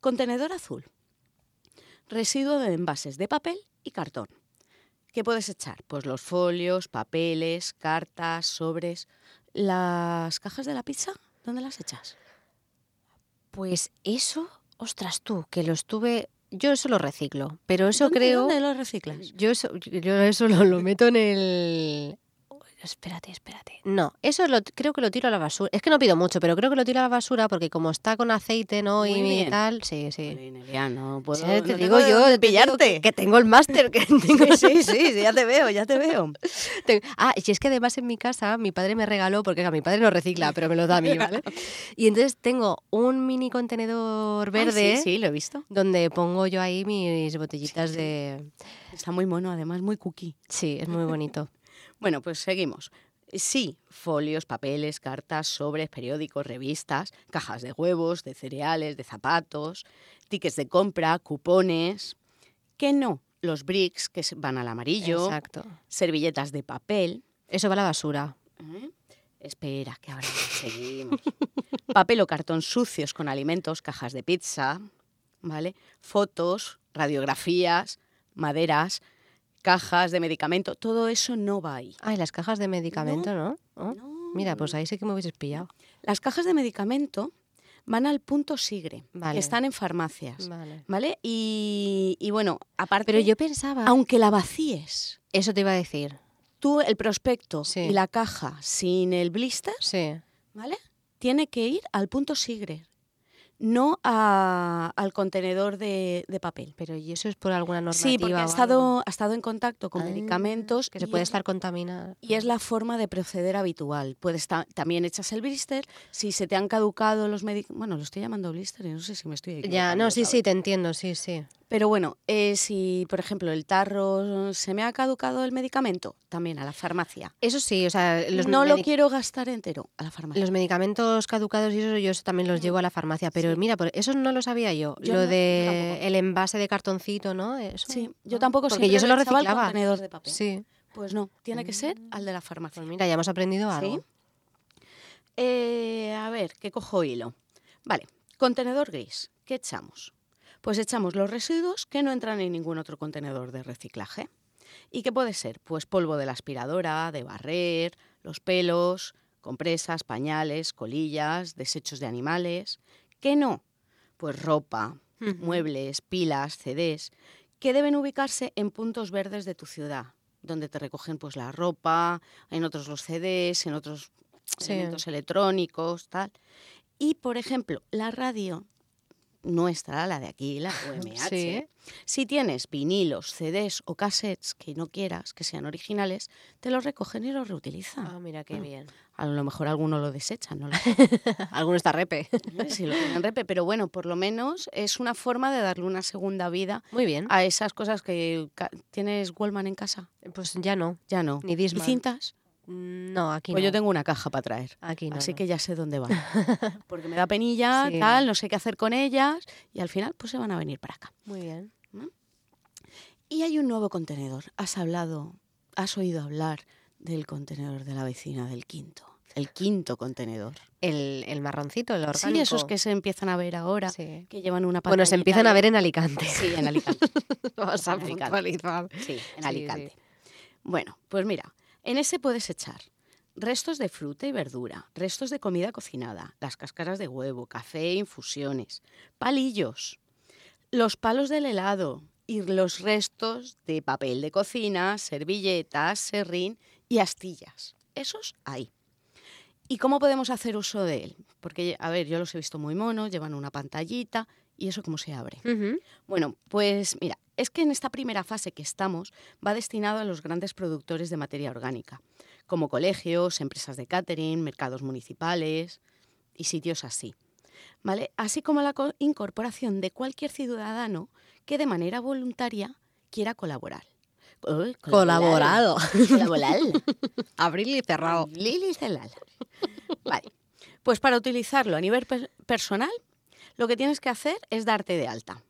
S2: Contenedor azul. Residuo de envases de papel y cartón. ¿Qué puedes echar? Pues los folios, papeles, cartas, sobres. ¿Las cajas de la pizza? ¿Dónde las echas?
S1: Pues eso, ostras tú, que lo estuve... Yo eso lo reciclo, pero eso
S2: ¿Dónde-
S1: creo...
S2: ¿Dónde lo reciclas?
S1: Yo eso, yo eso lo, lo meto en el... Espérate, espérate. No, eso lo, creo que lo tiro a la basura. Es que no pido mucho, pero creo que lo tiro a la basura porque como está con aceite, ¿no?
S2: Muy
S1: y
S2: bien.
S1: tal, sí, sí.
S2: No puedo,
S1: Sí, te
S2: no
S1: digo yo,
S2: pillarte.
S1: que, que tengo el máster, que tengo
S2: Sí, sí, sí, ya te veo, ya te veo.
S1: Ah, y es que además en mi casa mi padre me regaló, porque a mi padre no recicla, pero me lo da a mí, ¿vale? Y entonces tengo un mini contenedor verde
S2: Ay, sí, sí, lo he visto.
S1: donde pongo yo ahí mis botellitas de...
S2: Está muy mono, además muy cookie.
S1: Sí, es muy bonito.
S2: Bueno, pues seguimos. Sí, folios, papeles, cartas, sobres, periódicos, revistas, cajas de huevos, de cereales, de zapatos, tickets de compra, cupones. ¿Qué no? Los bricks que van al amarillo,
S1: Exacto.
S2: servilletas de papel.
S1: Eso va a la basura.
S2: ¿eh? Espera, que ahora seguimos. Papel o cartón sucios con alimentos, cajas de pizza, ¿vale? Fotos, radiografías, maderas, cajas de medicamento, todo eso no va ahí.
S1: Ay, las cajas de medicamento, ¿no? ¿Oh?
S2: No.
S1: Mira, pues ahí sí que me hubieses pillado.
S2: Las cajas de medicamento van al punto sigre,
S1: Vale.
S2: que están en farmacias,
S1: Vale.
S2: ¿vale? Y, y bueno, aparte,
S1: Pero yo pensaba...
S2: aunque la vacíes,
S1: Eso te iba a decir.
S2: tú el prospecto
S1: Sí.
S2: y la caja sin el blister,
S1: Sí.
S2: ¿vale? tiene que ir al punto Sigre, no a- al contenedor de, de papel.
S1: Pero ¿y eso es por alguna normativa?
S2: Sí, porque ha estado, ha estado en contacto con
S1: Ah,
S2: medicamentos
S1: Que se puede
S2: es-
S1: estar contaminada.
S2: Y es la forma de proceder habitual. Puedes ta- también echas el blister. Si se te han caducado los medicamentos. Bueno, lo estoy llamando blister y no sé si me estoy
S1: Ya, no, sí, sí, te entiendo, sí, sí.
S2: Pero bueno, eh, si por ejemplo el tarro se me ha caducado el medicamento, también a la farmacia.
S1: Eso sí, o sea, los,
S2: no lo quiero gastar entero, a la farmacia.
S1: los medicamentos caducados y eso yo también los llevo a la farmacia. Pero
S2: Sí.
S1: mira, por- eso no lo sabía yo.
S2: Yo
S1: lo
S2: no,
S1: de
S2: tampoco.
S1: el envase de cartoncito, ¿no? Eso,
S2: Sí, yo tampoco
S1: Porque yo se lo
S2: al
S1: reciclaba.
S2: contenedor de papel.
S1: Sí.
S2: Pues no, tiene que ser al de la farmacia.
S1: Pues mira, ya hemos aprendido
S2: ¿Sí?
S1: algo.
S2: Eh, a ver, ¿qué cojo hilo? Vale, contenedor gris. ¿Qué echamos? Pues echamos los residuos que no entran en ningún otro contenedor de reciclaje. ¿Y qué puede ser? Pues polvo de la aspiradora, de barrer, los pelos, compresas, pañales, colillas, desechos de animales. ¿Qué no? Pues ropa, muebles, pilas, CDs, que deben ubicarse en puntos verdes de tu ciudad, donde te recogen pues la ropa, en otros los CDs, en otros
S1: Sí.
S2: elementos electrónicos, tal. Y, por ejemplo, la radio nuestra, la de aquí, la UMH,
S1: Sí.
S2: si tienes vinilos, CDs o cassettes que no quieras, que sean originales, te los recogen y los reutilizan.
S1: Ah, mira qué
S2: Mm.
S1: bien.
S2: A lo mejor alguno lo desecha, no lo
S1: Alguno está repe.
S2: si lo tienen repe, pero bueno, por lo menos es una forma de darle una segunda vida
S1: Muy bien.
S2: a esas cosas que tienes Wallman en casa.
S1: Pues ya no.
S2: Ya no.
S1: Ni
S2: ¿Y
S1: Discman.
S2: cintas?
S1: No, aquí
S2: Pues
S1: no.
S2: yo tengo una caja para traer.
S1: Aquí no.
S2: Así
S1: no.
S2: que ya sé dónde van. Porque me da penilla,
S1: Sí.
S2: tal, no sé qué hacer con ellas y al final pues se van a venir para acá.
S1: Muy bien.
S2: Y hay un nuevo contenedor. Has hablado, has oído hablar del contenedor de la vecina del quinto. El quinto contenedor.
S1: El, el marroncito, el orgánico.
S2: Sí, esos que se empiezan a ver ahora,
S1: Sí.
S2: que llevan una
S1: Bueno, se empiezan a ver en Alicante.
S2: Sí, en Alicante.
S1: Vamos a puntualizar.
S2: Sí, en
S1: Sí,
S2: Alicante.
S1: sí.
S2: Bueno, pues mira, en ese puedes echar restos de fruta y verdura, restos de comida cocinada, las cáscaras de huevo, café, infusiones, palillos, los palos del helado y los restos de papel de cocina, servilletas, serrín y astillas. Esos ahí. ¿Y cómo podemos hacer uso de él? Porque, a ver, yo los he visto muy monos, llevan una pantallita y eso cómo se abre. Bueno, pues mira, es que en esta primera fase que estamos va destinado a los grandes productores de materia orgánica, como colegios, empresas de catering, mercados municipales y sitios así. ¿Vale? Así como la co- incorporación de cualquier ciudadano que de manera voluntaria quiera colaborar.
S1: Colaborado.
S2: Colaborar.
S1: Abril y cerrado.
S2: Lili Celal. Vale. Pues para utilizarlo a nivel per- personal, lo que tienes que hacer es darte de alta,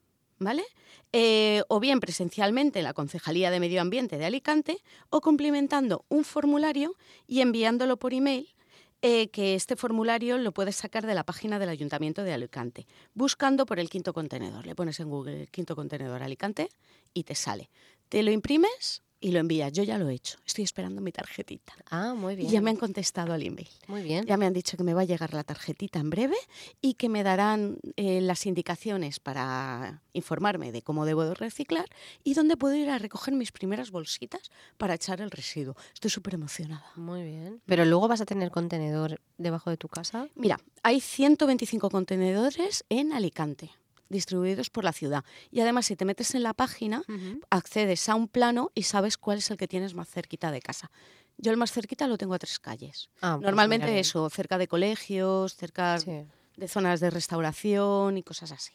S2: ¿vale? Eh, o bien presencialmente en la Concejalía de Medio Ambiente de Alicante o cumplimentando un formulario y enviándolo por email, eh, que este formulario lo puedes sacar de la página del Ayuntamiento de Alicante, buscando por el quinto contenedor. Le pones en Google quinto contenedor Alicante y te sale. Te lo imprimes y lo envías. Yo ya lo he hecho. Estoy esperando mi tarjetita.
S1: Ah, muy
S2: Y
S1: bien.
S2: ya me han contestado al email.
S1: Muy bien.
S2: Ya me han dicho que me va a llegar la tarjetita en breve y que me darán eh, las indicaciones para informarme de cómo debo de reciclar y dónde puedo ir a recoger mis primeras bolsitas para echar el residuo. Estoy súper emocionada.
S1: Muy bien. Pero luego vas a tener contenedor debajo de tu casa.
S2: Mira, hay 125 contenedores en Alicante, distribuidos por la ciudad. Y además, si te metes en la página, accedes a un plano y sabes cuál es el que tienes más cerquita de casa. Yo el más cerquita lo tengo a tres calles.
S1: Ah, pues
S2: Normalmente eso, cerca de colegios, cerca
S1: Sí.
S2: de zonas de restauración y cosas así.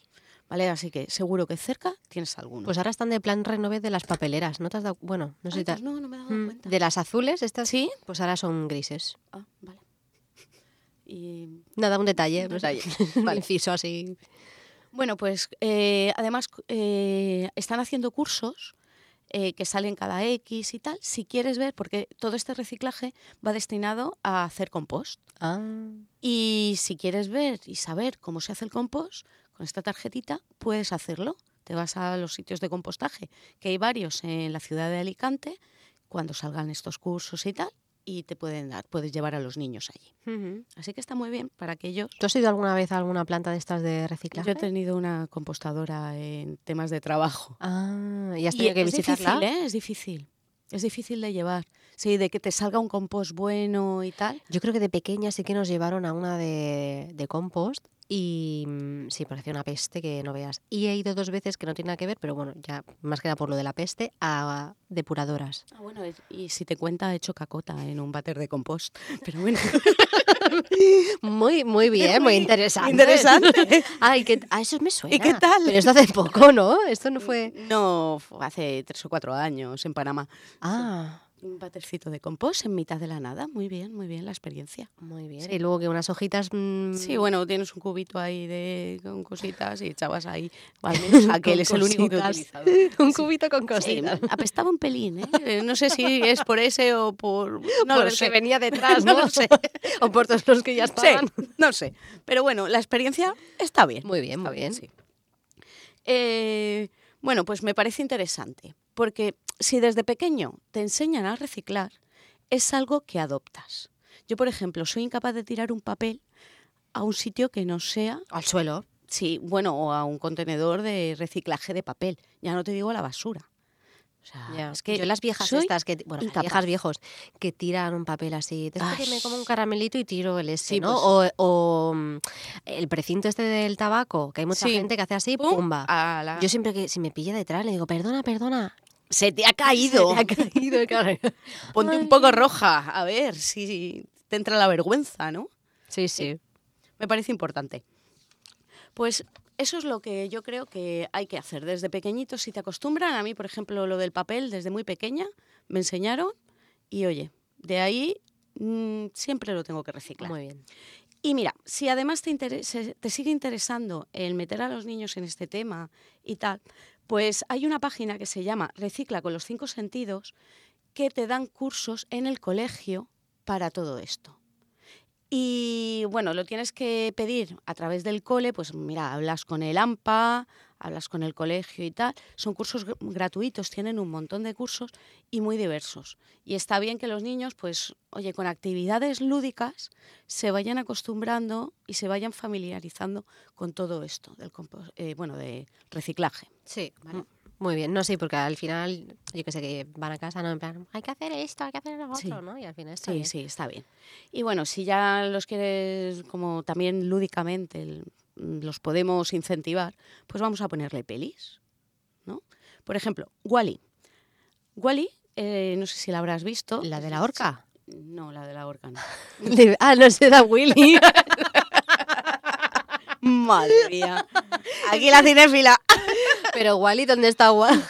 S2: ¿Vale? Así que seguro que cerca tienes alguno.
S1: Pues ahora están de plan renove de las papeleras. ¿No te has dado Bueno, no sé si te
S2: pues no, no me he dado
S1: Mm,
S2: cuenta.
S1: De las azules, estas
S2: ¿Sí?
S1: pues ahora son grises.
S2: Ah, vale. Y
S1: Nada, un detalle. Pues,
S2: vale.
S1: inciso así.
S2: Bueno, pues eh, además eh, están haciendo cursos eh, que salen cada X y tal. Si quieres ver, porque todo este reciclaje va destinado a hacer compost.
S1: Ah,
S2: Y si quieres ver y saber cómo se hace el compost, con esta tarjetita puedes hacerlo. Te vas a los sitios de compostaje, que hay varios en la ciudad de Alicante, cuando salgan estos cursos y tal, y te pueden dar, puedes llevar a los niños allí. Así que está muy bien para aquellos.
S1: ¿Tú has ido alguna vez a alguna planta de estas de reciclaje?
S2: Yo he tenido una compostadora en temas de trabajo.
S1: Ah, y has
S2: Y
S1: tenido que
S2: es
S1: visitarla.
S2: difícil, ¿eh? Es difícil. Es difícil de llevar. Sí, de que te salga un compost bueno y tal.
S1: Yo creo que de pequeña sí que nos llevaron a una de, de compost y mm, sí, parecía una peste que no veas. Y he ido dos veces que no tiene nada que ver, pero bueno, ya más que nada por lo de la peste, a depuradoras.
S2: Ah, bueno, y si te cuenta, he hecho cacota en un váter de compost. Pero bueno,
S1: Muy, muy bien, muy interesante.
S2: interesante.
S1: Ay, que, a eso me suena.
S2: ¿Y qué tal?
S1: Pero esto hace poco, ¿no? Esto no fue...
S2: No, fue hace tres o cuatro años en Panamá.
S1: Ah,
S2: Un vátercito de compost en mitad de la nada. Muy bien, muy bien la experiencia.
S1: muy bien. Y luego que unas hojitas... mm,
S2: Sí, bueno, tienes un cubito ahí de con cositas y echabas ahí. Al menos aquel es el único que he utilizado.
S1: Un cubito con
S2: Sí,
S1: cositas.
S2: apestaba un pelín, ¿eh? Eh, No sé si es por ese o por... No
S1: Por
S2: lo
S1: el
S2: sé.
S1: que venía detrás,
S2: No
S1: ¿no?
S2: lo sé.
S1: o por todos los que ya
S2: Sí,
S1: estaban.
S2: no sé. Pero bueno, la experiencia está bien.
S1: Muy bien,
S2: Está
S1: muy bien.
S2: sí. Eh, bueno, pues me parece interesante, porque si desde pequeño te enseñan a reciclar, es algo que adoptas. Yo, por ejemplo, soy incapaz de tirar un papel a un sitio que no sea,
S1: Al suelo.
S2: sí, bueno, o a un contenedor de reciclaje de papel. Ya no te digo a la basura. O sea,
S1: Ya.
S2: es que
S1: yo las viejas estas que bueno las viejas viejos que tiran un papel así después que me como un caramelito y tiro el este
S2: Sí,
S1: no
S2: pues-
S1: o, o, mm, el precinto este del tabaco que hay mucha
S2: Sí.
S1: gente que hace así
S2: pum,
S1: pumba yo siempre que si me pilla detrás le digo perdona perdona
S2: Se te ha caído.
S1: Se te ha caído claro.
S2: Ponte un poco roja, a ver si te entra la vergüenza, ¿no?
S1: sí sí
S2: Me parece importante. Pues eso es lo que yo creo que hay que hacer desde pequeñitos. Si te acostumbran, a mí, por ejemplo, lo del papel, desde muy pequeña, me enseñaron y oye, de ahí mm, siempre lo tengo que reciclar.
S1: muy bien
S2: Y mira, si además te, te sigue interesando el meter a los niños en este tema y tal, pues hay una página que se llama Recicla con los cinco sentidos que te dan cursos en el colegio para todo esto. Y bueno, lo tienes que pedir a través del cole, pues mira, hablas con el AMPA, hablas con el colegio y tal. Son cursos gr- gratuitos, tienen un montón de cursos y muy diversos. Y está bien que los niños, pues, oye, con actividades lúdicas se vayan acostumbrando y se vayan familiarizando con todo esto del eh, bueno, de reciclaje.
S1: Sí vale. muy bien no sí porque al final yo que sé que van a casa no en plan hay que hacer esto hay que hacer lo otro
S2: Sí.
S1: no y al final está
S2: Sí,
S1: bien.
S2: sí, está bien. Y bueno, si ya los quieres como también lúdicamente mm, los podemos incentivar, pues vamos a ponerle pelis, ¿no? Por ejemplo, Wally. Wally, eh, no sé si la habrás visto.
S1: la de la horca
S2: No, la de la horca no.
S1: Ah no se da Willy
S2: Madre mía. Aquí la cinéfila.
S1: pero Wally dónde está Wally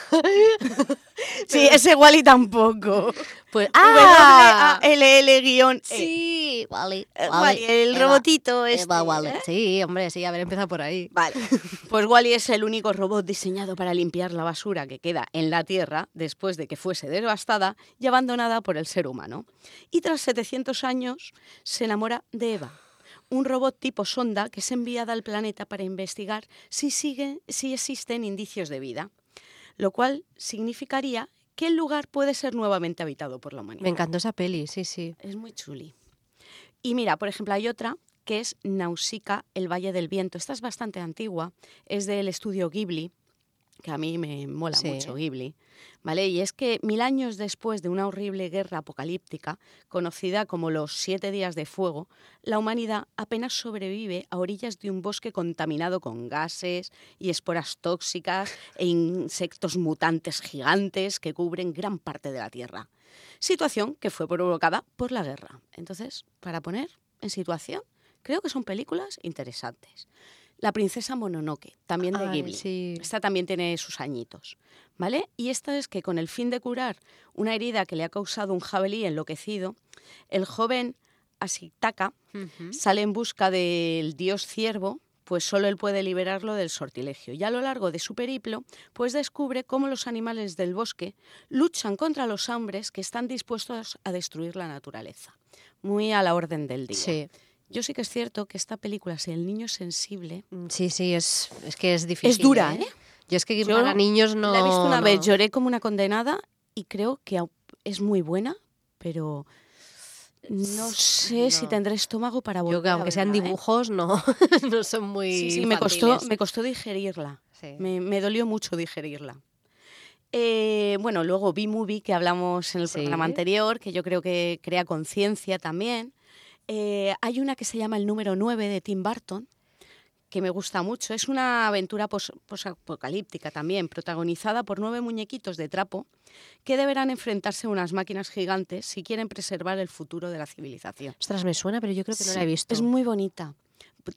S2: Sí, ese Wally tampoco.
S1: pues
S2: Ah, L guion. E.
S1: Sí, Wally.
S2: Eh, Wally, el
S1: Eva-
S2: robotito este.
S1: Eva Wally.
S2: ¿eh?
S1: Sí, hombre, sí, haber empezado por ahí.
S2: Vale. Pues Wally es el único robot diseñado para limpiar la basura que queda en la Tierra después de que fuese devastada y abandonada por el ser humano. Y tras 700 años se enamora de Eva, un robot tipo sonda que es enviada al planeta para investigar si, sigue, si existen indicios de vida, lo cual significaría que el lugar puede ser nuevamente habitado por la humanidad.
S1: Me encantó esa peli, sí, sí.
S2: Es muy chuli. Y mira, por ejemplo, hay otra que es Nausicaa, el Valle del Viento. Esta es bastante antigua, es del estudio Ghibli, que a mí me mola
S1: Sí.
S2: mucho Ghibli. ¿Vale? Y es que mil años después de una horrible guerra apocalíptica, conocida como los Siete Días de Fuego, la humanidad apenas sobrevive a orillas de un bosque contaminado con gases y esporas tóxicas e insectos mutantes gigantes que cubren gran parte de la Tierra situación que fue provocada por la guerra. Entonces, para poner en situación, creo que son películas interesantes. La princesa Mononoke, también de
S1: Ay,
S2: Ghibli.
S1: sí.
S2: Esta también tiene sus añitos, ¿vale? Y esta es que con el fin de curar una herida que le ha causado un jabalí enloquecido, el joven Asitaka sale en busca del dios ciervo, pues solo él puede liberarlo del sortilegio. Y a lo largo de su periplo, pues descubre cómo los animales del bosque luchan contra los hombres que están dispuestos a destruir la naturaleza. Muy a la orden del día.
S1: Sí,
S2: Yo sí que es cierto que esta película, si el niño es sensible,
S1: Mm, sí, sí, es, es que es difícil.
S2: es dura, ¿eh?
S1: Yo es que
S2: Yo
S1: para niños no.
S2: la he visto una
S1: no.
S2: vez, lloré como una condenada y creo que es muy buena, pero no sé si tendré estómago para volver
S1: Yo que aunque sean
S2: ¿eh?
S1: dibujos, no, no son muy.
S2: Sí, sí, me costó, me costó digerirla.
S1: Sí.
S2: Me, me dolió mucho digerirla. Eh, bueno, luego B-Movie, que hablamos en el
S1: Sí.
S2: programa anterior, que yo creo que crea conciencia también. Eh, hay una que se llama El número 9 de Tim Burton, que me gusta mucho. Es una aventura pos- posapocalíptica también, protagonizada por nueve muñequitos de trapo que deberán enfrentarse a unas máquinas gigantes si quieren preservar el futuro de la civilización.
S1: Ostras, me suena, pero yo creo que no la he visto.
S2: Es muy bonita.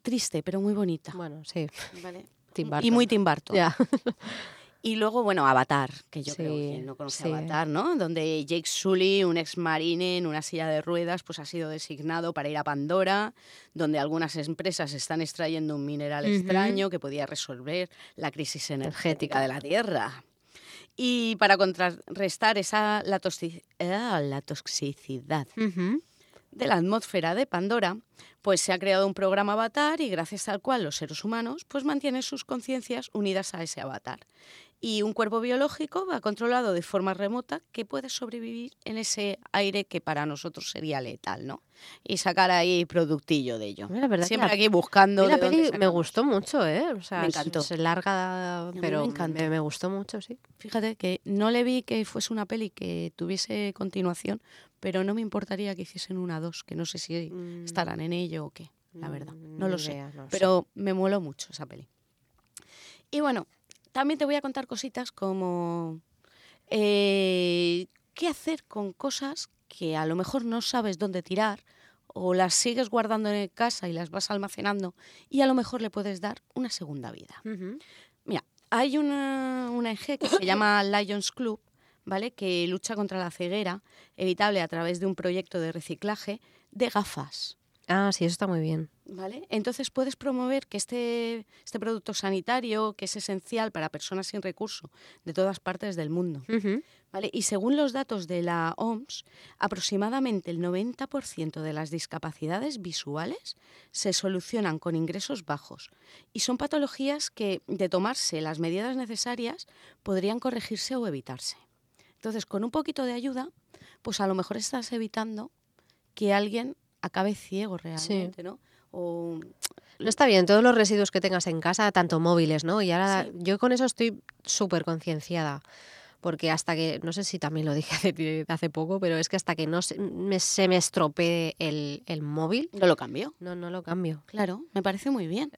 S2: Triste, pero muy bonita.
S1: Bueno, sí.
S2: ¿vale?
S1: Tim
S2: Y
S1: Burton.
S2: muy Tim Burton.
S1: Ya.
S2: Y luego, bueno, Avatar, que yo creo que no conoce
S1: sí.
S2: Avatar, ¿no? Donde Jake Sully, un ex marine en una silla de ruedas, pues ha sido designado para ir a Pandora, donde algunas empresas están extrayendo un mineral extraño que podía resolver la crisis
S1: Energética.
S2: de la Tierra. Y para contrarrestar esa, la, ah, la toxicidad de la atmósfera de Pandora, pues se ha creado un programa avatar y gracias al cual los seres humanos pues mantienen sus conciencias unidas a ese avatar. Y un cuerpo biológico va controlado de forma remota que puede sobrevivir en ese aire que para nosotros sería letal, ¿no? Y sacar ahí productillo de ello.
S1: La verdad que
S2: Siempre
S1: la-
S2: aquí buscando.
S1: La
S2: de
S1: peli me gustó mucho, ¿eh? O sea,
S2: Me encantó.
S1: Es, larga,
S2: me
S1: pero
S2: encantó.
S1: me, me gustó mucho, sí.
S2: Fíjate que no le vi que fuese una peli que tuviese continuación, pero no me importaría que hiciesen una dos, que no sé si
S1: Mm,
S2: estarán en ello o qué, la verdad.
S1: mm,
S2: No lo
S1: ni
S2: sé.
S1: idea, no lo sé.
S2: pero me moló mucho esa peli. Y bueno, también te voy a contar cositas como eh, qué hacer con cosas que a lo mejor no sabes dónde tirar o las sigues guardando en casa y las vas almacenando y a lo mejor le puedes dar una segunda vida. Mira, hay una, una ONG que se llama Lions Club, ¿vale? Que lucha contra la ceguera evitable a través de un proyecto de reciclaje de gafas.
S1: Ah, sí, eso está muy bien.
S2: ¿Vale? Entonces puedes promover que este, este producto sanitario, que es esencial para personas sin recurso de todas partes del mundo. ¿vale? Y según los datos de la OMS, aproximadamente el 90% de las discapacidades visuales se solucionan con ingresos bajos y son patologías que, de tomarse las medidas necesarias, podrían corregirse o evitarse. Entonces, con un poquito de ayuda, pues a lo mejor estás evitando que alguien acabe ciego realmente, ¿no? O
S1: No está bien, todos los residuos que tengas en casa, tanto móviles, ¿no? Y ahora
S2: Sí.
S1: yo con eso estoy súper concienciada. Porque hasta que, no sé si también lo dije hace, hace poco, pero es que hasta que no se me, se me estropee el, el móvil,
S2: no lo cambio.
S1: no, no lo cambio.
S2: Claro, me parece muy bien.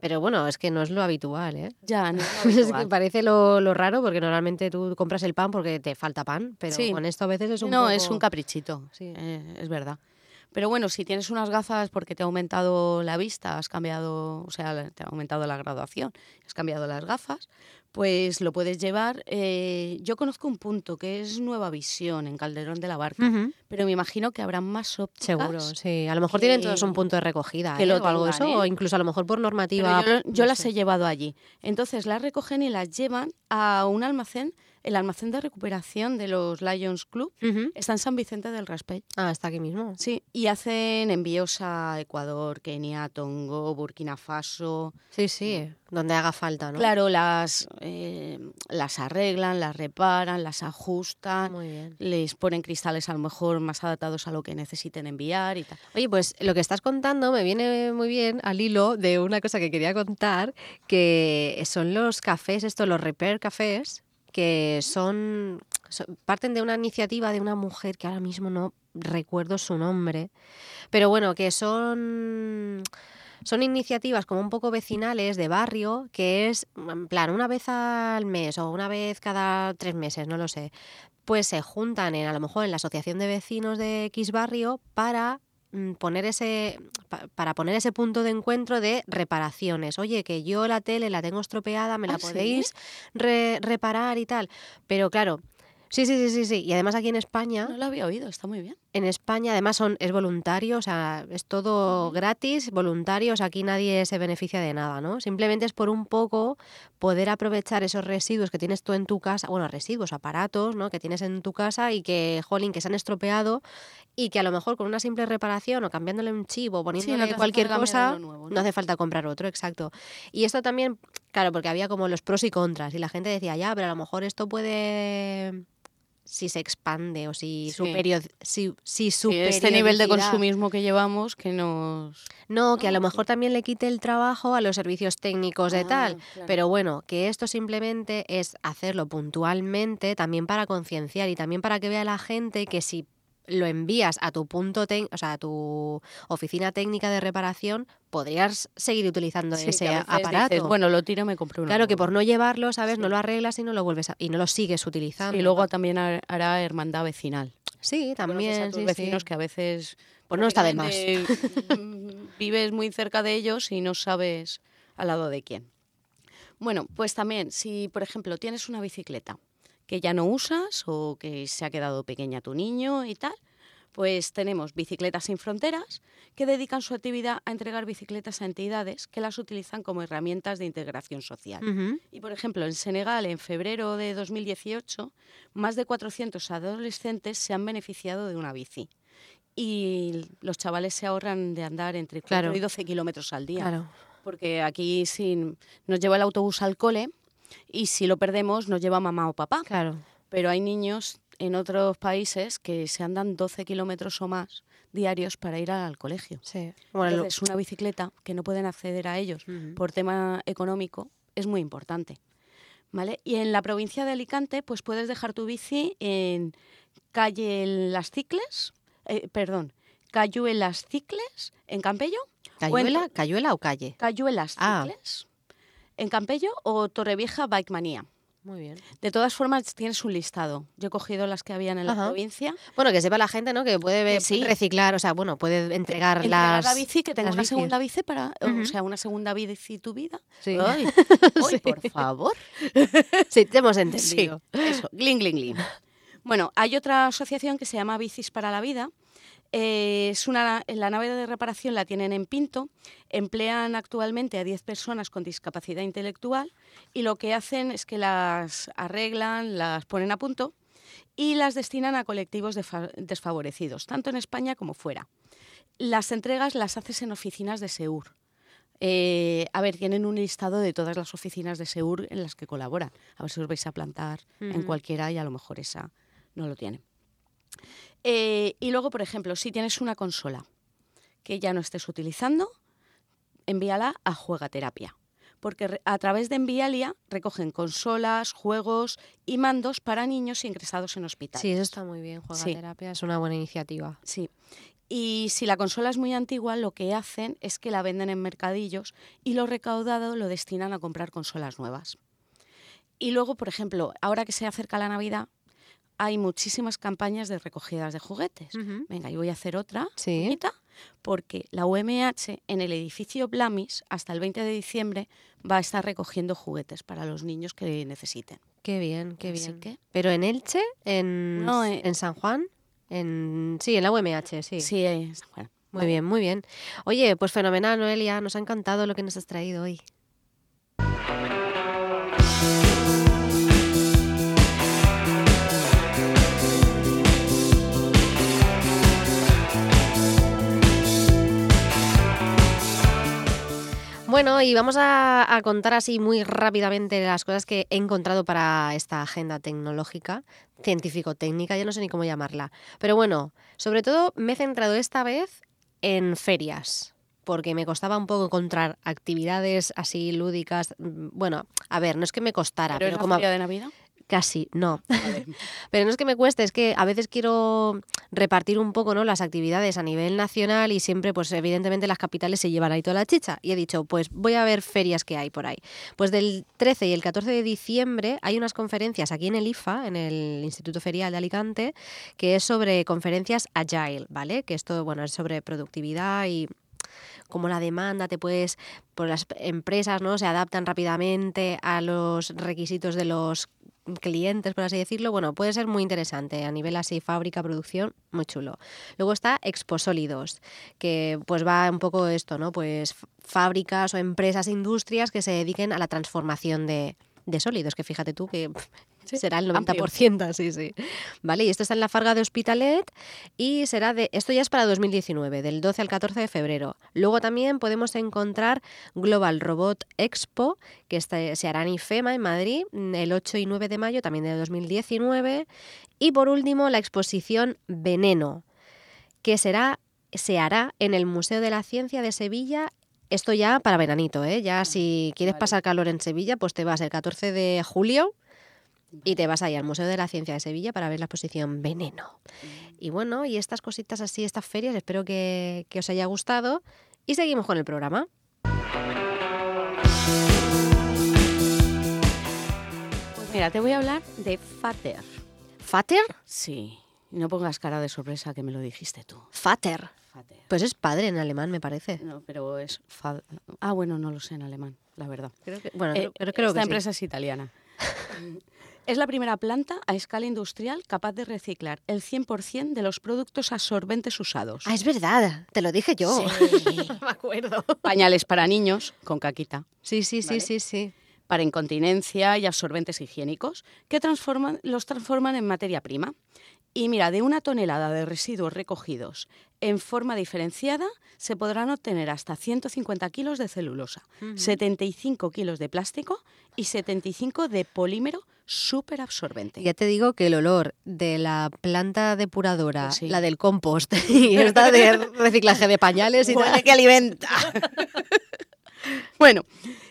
S1: Pero bueno, es que no es lo habitual, ¿eh?
S2: Ya, no
S1: Es
S2: es lo
S1: que
S2: habitual.
S1: parece lo, lo raro porque normalmente tú compras el pan porque te falta pan, pero
S2: Sí.
S1: con esto a veces es un
S2: no,
S1: poco...
S2: es un caprichito,
S1: Sí.
S2: eh, es verdad. Pero bueno, si tienes unas gafas porque te ha aumentado la vista, has cambiado, o sea, te ha aumentado la graduación, has cambiado las gafas, pues lo puedes llevar. eh, yo conozco un punto que es Nueva Visión en Calderón de la Barca, pero me imagino que habrá más ópticas.
S1: Seguro, sí. A lo mejor tienen todos un punto de recogida
S2: que
S1: ¿eh?
S2: lo
S1: o algo de
S2: tengan,
S1: eso, o
S2: ¿eh?
S1: incluso a lo mejor por
S2: Pero
S1: normativa.
S2: yo yo
S1: no
S2: las
S1: sé.
S2: he llevado allí. Entonces las recogen y las llevan a un almacén, el almacén de recuperación de los Lions Club. Está en San Vicente del Raspey.
S1: Ah, está aquí mismo.
S2: Sí, y hacen envíos a Ecuador, Kenia, Tongo, Burkina Faso.
S1: Sí, sí, donde haga falta, ¿no?
S2: Claro, las, eh, las arreglan, las reparan, las ajustan,
S1: Muy bien.
S2: les ponen cristales a lo mejor más adaptados a lo que necesiten enviar y tal.
S1: Oye, pues lo que estás contando me viene muy bien al hilo de una cosa que quería contar, que son los cafés, estos, los repair cafés, que son, son- parten de una iniciativa de una mujer que ahora mismo no recuerdo su nombre, pero bueno, que son son iniciativas como un poco vecinales de barrio, que es en plan una vez al mes o una vez cada tres meses, no lo sé. Pues se juntan en a lo mejor en la asociación de vecinos de X barrio para poner ese pa- para poner ese punto de encuentro de reparaciones. Oye, que yo la tele la tengo estropeada, me la
S2: ¿Ah, sí?
S1: podéis re- reparar y tal. Pero claro, sí, sí, sí, sí, sí. Y además aquí en España
S2: No lo había oído, está muy bien.
S1: en España, además, son, es voluntario, o sea, es todo gratis, voluntario, o sea, aquí nadie se beneficia de nada, ¿no? Simplemente es por un poco poder aprovechar esos residuos que tienes tú en tu casa, bueno, residuos, aparatos, ¿no? Que tienes en tu casa y que, jolín, que se han estropeado y que a lo mejor con una simple reparación o cambiándole un chip o poniéndole
S2: no
S1: cualquier cosa,
S2: no
S1: hace falta comprar otro, exacto. Y esto también, claro, porque había como los pros y contras y la gente decía, ya, pero a lo mejor esto puede si se expande o si,
S2: Sí.
S1: si, si su
S2: Sí, este nivel de consumismo que llevamos que nos...
S1: No, que a lo mejor también le quite el trabajo a los servicios técnicos de
S2: Ah,
S1: tal.
S2: claro.
S1: Pero bueno, que esto simplemente es hacerlo puntualmente, también para concienciar y también para que vea la gente que si lo envías a tu punto, o sea, a tu oficina técnica de reparación, podrías seguir utilizando
S2: Sí,
S1: ese aparato.
S2: dices, bueno, lo tiro, me compro uno.
S1: claro que
S2: nuevo".
S1: por no llevarlo, ¿sabes?
S2: Sí.
S1: No lo arreglas y no lo vuelves a- y no lo sigues utilizando.
S2: Y luego también har- hará hermandad vecinal.
S1: sí, también,
S2: a tus
S1: sí,
S2: vecinos que a veces
S1: Pues no está de más.
S2: mm, vives muy cerca de ellos y no sabes al lado de quién. Bueno, pues también, si por ejemplo tienes una bicicleta que ya no usas o que se ha quedado pequeña tu niño y tal, pues tenemos Bicicletas sin Fronteras, que dedican su actividad a entregar bicicletas a entidades que las utilizan como herramientas de integración social. Y, por ejemplo, en Senegal, en febrero de 2018, más de 400 adolescentes se han beneficiado de una bici. Y los chavales se ahorran de andar entre 4
S1: Claro.
S2: y 12 kilómetros al día.
S1: Claro.
S2: Porque aquí si nos lleva el autobús al cole y si lo perdemos nos lleva mamá o papá.
S1: Claro.
S2: Pero hay niños en otros países que se andan 12 kilómetros o más diarios para ir al colegio.
S1: Sí. Bueno,
S2: Entonces, una bicicleta que no pueden acceder a ellos por tema económico es muy importante. ¿Vale? Y en la provincia de Alicante, pues puedes dejar tu bici en calle Las Cicles, eh, perdón, Cayuelas Cicles, en Campello, o en
S1: ¿Cayuela, ¿Cayuela o calle?
S2: Cayuelas
S1: Ah.
S2: En Campello, o Torrevieja Bike Manía.
S1: Muy bien.
S2: De todas formas, tienes un listado. Yo he cogido las que habían en la
S1: Ajá.
S2: provincia.
S1: Bueno, que sepa la gente, ¿no? Que puede
S2: Que sí.
S1: reciclar, o sea, bueno, puede entregar,
S2: Entregar
S1: las
S2: la bici, que tenga una
S1: bicis.
S2: segunda bici para, o sea, una segunda bici tu vida.
S1: Sí.
S2: Ay,
S1: Sí.
S2: por favor.
S1: Sí, te hemos
S2: Sí,
S1: entendido.
S2: eso, gling, gling, gling. Bueno, hay otra asociación que se llama Bicis para la Vida. Eh, es una, la nave de reparación la tienen en Pinto, emplean actualmente a 10 personas con discapacidad intelectual y lo que hacen es que las arreglan, las ponen a punto y las destinan a colectivos desfavorecidos, tanto en España como fuera. Las entregas las haces en oficinas de SEUR. Eh, a ver, tienen un listado de todas las oficinas de SEUR en las que colaboran. A ver si os vais a plantar en cualquiera y a lo mejor esa no lo tiene. Eh, y luego, por ejemplo, si tienes una consola que ya no estés utilizando, envíala a Juegaterapia. Porque a través de Envialia recogen consolas, juegos y mandos para niños ingresados en hospitales.
S1: Sí, eso está muy bien. Juega
S2: Sí.
S1: es una buena iniciativa.
S2: Sí. Y si la consola es muy antigua, lo que hacen es que la venden en mercadillos y lo recaudado lo destinan a comprar consolas nuevas. Y luego, por ejemplo, ahora que se acerca la Navidad, hay muchísimas campañas de recogidas de juguetes. Venga, yo voy a hacer otra
S1: Sí.
S2: bonita, porque la UMH en el edificio Blamis hasta el 20 de diciembre va a estar recogiendo juguetes para los niños que necesiten.
S1: Qué bien, qué bien.
S2: que-
S1: Pero en Elche, en,
S2: No, eh.
S1: en San Juan, en sí, en la UMH, sí.
S2: Sí, eh, bueno,
S1: Muy bien, muy bien. Oye, pues fenomenal, Noelia. Nos ha encantado lo que nos has traído hoy. Bueno, y vamos a, a contar así muy rápidamente las cosas que he encontrado para esta agenda tecnológica, científico-técnica, ya no sé ni cómo llamarla. Pero bueno, sobre todo me he centrado esta vez en ferias, porque me costaba un poco encontrar actividades así lúdicas. Mm, Bueno, a ver, no es que me costara,
S2: ¿Pero
S1: pero,
S2: es la
S1: como
S2: feria de Navidad?
S1: Casi no. Pero no es que me cueste, es que a veces quiero repartir un poco ¿no? las actividades a nivel nacional y siempre, pues evidentemente las capitales se llevan ahí toda la chicha. Y he dicho, pues voy a ver ferias que hay por ahí. Pues del 13 y el 14 de diciembre hay unas conferencias aquí en el IFA, en el Instituto Ferial de Alicante, que es sobre conferencias agile, ¿vale? Que esto, bueno, es sobre productividad y como la demanda te puedes por las empresas no se adaptan rápidamente a los requisitos de los clientes por así decirlo. Bueno puede ser muy interesante a nivel así fábrica producción muy chulo. Luego está Exposólidos que pues va un poco esto no pues fábricas o empresas industrias que se dediquen a la transformación de de sólidos, que fíjate tú que
S2: Sí,
S1: será el
S2: amplio.
S1: 90%, sí, sí. Vale, y esto está en la Farga de Hospitalet y será de, esto ya es para 2019, del 12 al 14 de febrero. Luego también podemos encontrar Global Robot Expo, que está- se hará en IFEMA, en Madrid, el 8 y 9 de mayo, también de 2019. Y por último, la exposición Veneno, que será, se hará en el Museo de la Ciencia de Sevilla. Esto ya para veranito, ¿eh? Ya si quieres
S2: Vale.
S1: pasar calor en Sevilla, pues te vas el 14 de julio y te vas ahí al Museo de la Ciencia de Sevilla para ver la exposición Veneno. Y bueno, y estas cositas así, estas ferias, espero que, que os haya gustado. Y seguimos con el programa.
S2: Pues mira, te voy a hablar de Fater.
S1: ¿Fater?
S2: Sí, no pongas cara de sorpresa que me lo dijiste tú.
S1: Fater.
S2: Fater.
S1: Pues es padre en alemán, me parece.
S2: No, pero es... fa- Ah, bueno, no lo sé en alemán, la verdad.
S1: Creo que, bueno,
S2: Eh,
S1: creo, creo-
S2: esta
S1: que sí.
S2: empresa es italiana. es la primera planta a escala industrial capaz de reciclar el 100% de los productos absorbentes usados.
S1: Ah, es verdad, te lo dije yo.
S2: Sí.
S1: me acuerdo.
S2: Pañales para niños con caquita,
S1: Sí, sí, sí, sí, sí.
S2: para incontinencia y absorbentes higiénicos que transforman, los transforman en materia prima. Y mira, de una tonelada de residuos recogidos en forma diferenciada se podrán obtener hasta 150 kilos de celulosa, 75 kilos de plástico y 75 de polímero súper absorbente.
S1: Ya te digo que el olor de la planta depuradora,
S2: Pues sí.
S1: la del compost y esta de reciclaje de pañales y tal.
S2: que alimenta. bueno,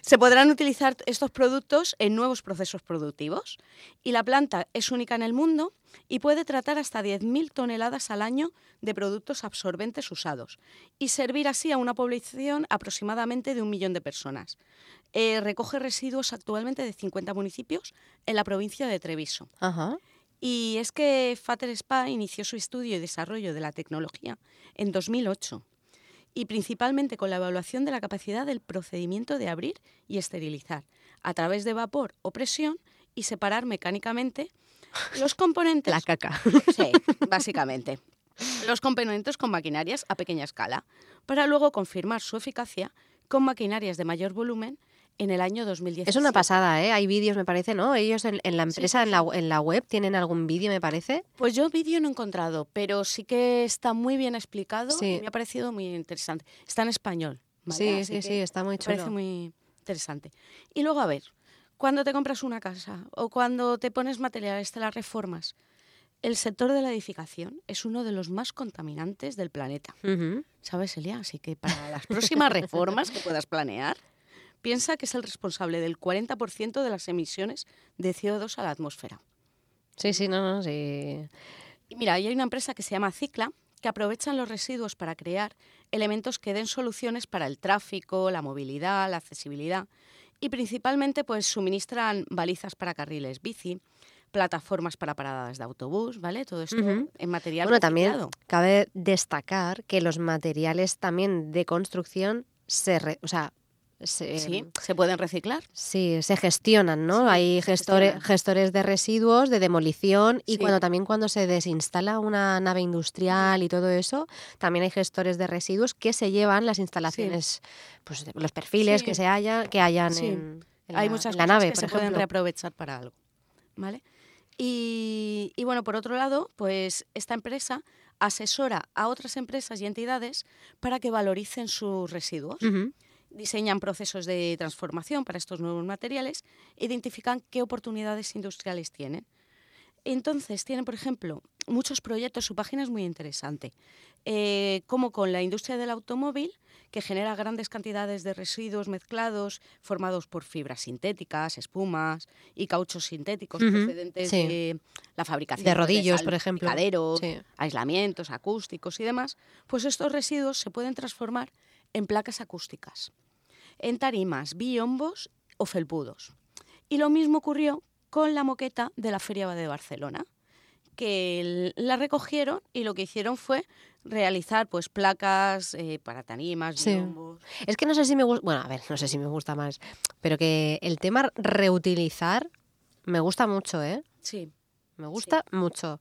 S2: se podrán utilizar estos productos en nuevos procesos productivos y la planta es única en el mundo y puede tratar hasta 10.000 toneladas al año de productos absorbentes usados y servir así a una población aproximadamente de un millón de personas. Eh, recoge residuos actualmente de 50 municipios en la provincia de Treviso.
S1: Ajá.
S2: Y es que Fater Spa inició su estudio y desarrollo de la tecnología en 2008 y principalmente con la evaluación de la capacidad del procedimiento de abrir y esterilizar a través de vapor o presión y separar mecánicamente los componentes.
S1: La caca.
S2: Sí, básicamente. Los componentes con maquinarias a pequeña escala, para luego confirmar su eficacia con maquinarias de mayor volumen en el año 2017.
S1: Es una pasada, ¿eh? Hay vídeos, me parece, ¿no? Ellos en, en la empresa, en, la, en la web, tienen algún vídeo, me parece.
S2: Pues yo vídeo no he encontrado, pero sí que está muy bien explicado
S1: Sí.
S2: y me ha parecido muy interesante. Está en español. ¿vale?
S1: Sí,
S2: Así
S1: sí, sí, está muy
S2: Me parece
S1: chulo.
S2: muy interesante. Y luego, a ver, cuando te compras una casa o cuando te pones materiales, te las reformas, el sector de la edificación es uno de los más contaminantes del planeta.
S1: Ujú.
S2: ¿Sabes, Elia? Así que para las próximas reformas que puedas planear, piensa que es el responsable del 40% de las emisiones de CO2 a la atmósfera.
S1: Sí, sí, no, no, sí.
S2: Y mira, hay una empresa que se llama Cicla que aprovechan los residuos para crear elementos que den soluciones para el tráfico, la movilidad, la accesibilidad y principalmente pues suministran balizas para carriles bici, plataformas para paradas de autobús, ¿vale? Todo esto en material
S1: Bueno, también cabe destacar que los materiales también de construcción se, re- o sea, se,
S2: Sí, se pueden reciclar.
S1: Sí, se gestionan, ¿no?
S2: Sí,
S1: Hay gestores,
S2: gestionan.
S1: gestores de residuos, de demolición y
S2: Sí.
S1: cuando también cuando se desinstala una nave industrial y todo eso, también hay gestores de residuos que se llevan las instalaciones, pues los perfiles que se haya, que hayan
S2: Sí.
S1: en, en
S2: Hay
S1: la,
S2: muchas
S1: en la
S2: cosas
S1: nave,
S2: que
S1: por
S2: se pueden reaprovechar para algo, ¿vale? Y, y bueno, por otro lado, pues esta empresa asesora a otras empresas y entidades para que valoricen sus residuos. Diseñan procesos de transformación para estos nuevos materiales, identifican qué oportunidades industriales tienen. Entonces, tienen, por ejemplo, muchos proyectos, su página es muy interesante, eh, como con la industria del automóvil, que genera grandes cantidades de residuos mezclados formados por fibras sintéticas, espumas y cauchos sintéticos procedentes
S1: sí.
S2: de la fabricación
S1: De
S2: pues,
S1: rodillos, por ejemplo.
S2: salpicaderos,
S1: Sí.
S2: aislamientos acústicos y demás, pues estos residuos se pueden transformar en placas acústicas, en tarimas, biombos o felpudos. Y lo mismo ocurrió con la moqueta de la Feria de Barcelona, que la recogieron y lo que hicieron fue realizar pues placas eh, para tarimas,
S1: Sí.
S2: biombos.
S1: Es que no sé si me gusta, bueno, a ver, no sé si me gusta más, pero que el tema reutilizar me gusta mucho, ¿eh?
S2: Sí.
S1: Me gusta mucho.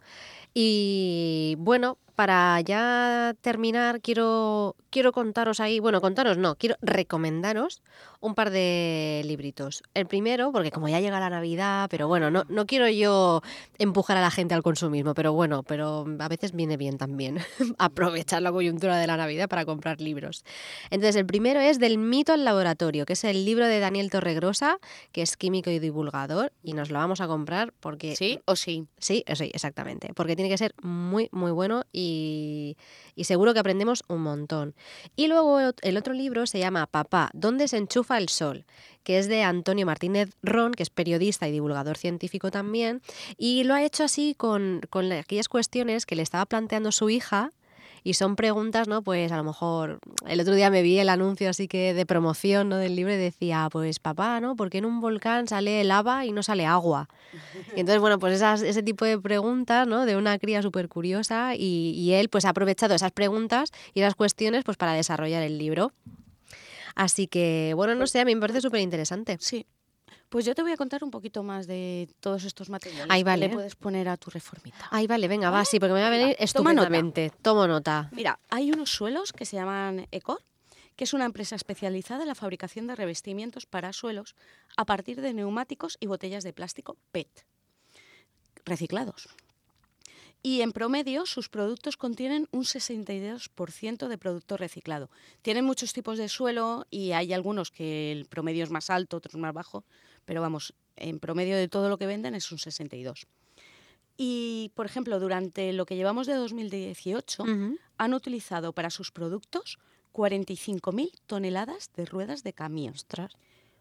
S1: Y bueno, para ya terminar, quiero, quiero contaros ahí, bueno, contaros no, quiero recomendaros un par de libritos. El primero, porque como ya llega la Navidad, pero bueno, no, no quiero yo empujar a la gente al consumismo, pero bueno, pero a veces viene bien también aprovechar la coyuntura de la Navidad para comprar libros. Entonces, el primero es Del mito al laboratorio, que es el libro de Daniel Torregrosa, que es químico y divulgador, y nos lo vamos a comprar porque...
S2: ¿Sí o sí?
S1: Sí, sí, exactamente. Porque tiene que ser muy, muy bueno y, y seguro que aprendemos un montón. Y luego el otro libro se llama Papá, ¿dónde se enchufa el sol? que es de Antonio Martínez Ron, que es periodista y divulgador científico también, y lo ha hecho así con, con aquellas cuestiones que le estaba planteando su hija y son preguntas, ¿no? Pues a lo mejor el otro día me vi el anuncio así que de promoción ¿no? del libro y decía, pues papá, ¿no? ¿Por qué en un volcán sale lava y no sale agua? Y entonces, bueno, pues esas, ese tipo de preguntas, ¿no? De una cría súper curiosa y, y él pues ha aprovechado esas preguntas y esas cuestiones pues para desarrollar el libro. Así que, bueno, no sé, a mí me parece súper interesante.
S2: Sí. Pues yo te voy a contar un poquito más de todos estos materiales
S1: Ahí vale.
S2: que le puedes poner a tu reformita.
S1: Ay, vale, venga, va, sí, porque me va a venir
S2: Venga, toma nota.
S1: estupendamente. Tomo nota.
S2: Mira, hay unos suelos que se llaman Ecor, que es una empresa especializada en la fabricación de revestimientos para suelos a partir de neumáticos y botellas de plástico PET reciclados. Y en promedio sus productos contienen un 62% de producto reciclado. Tienen muchos tipos de suelo y hay algunos que el promedio es más alto, otros más bajo, pero vamos, en promedio de todo lo que venden es un 62. Y, por ejemplo, durante lo que llevamos de 2018,
S1: Ujú.
S2: han utilizado para sus productos 45.000 toneladas de ruedas de camión.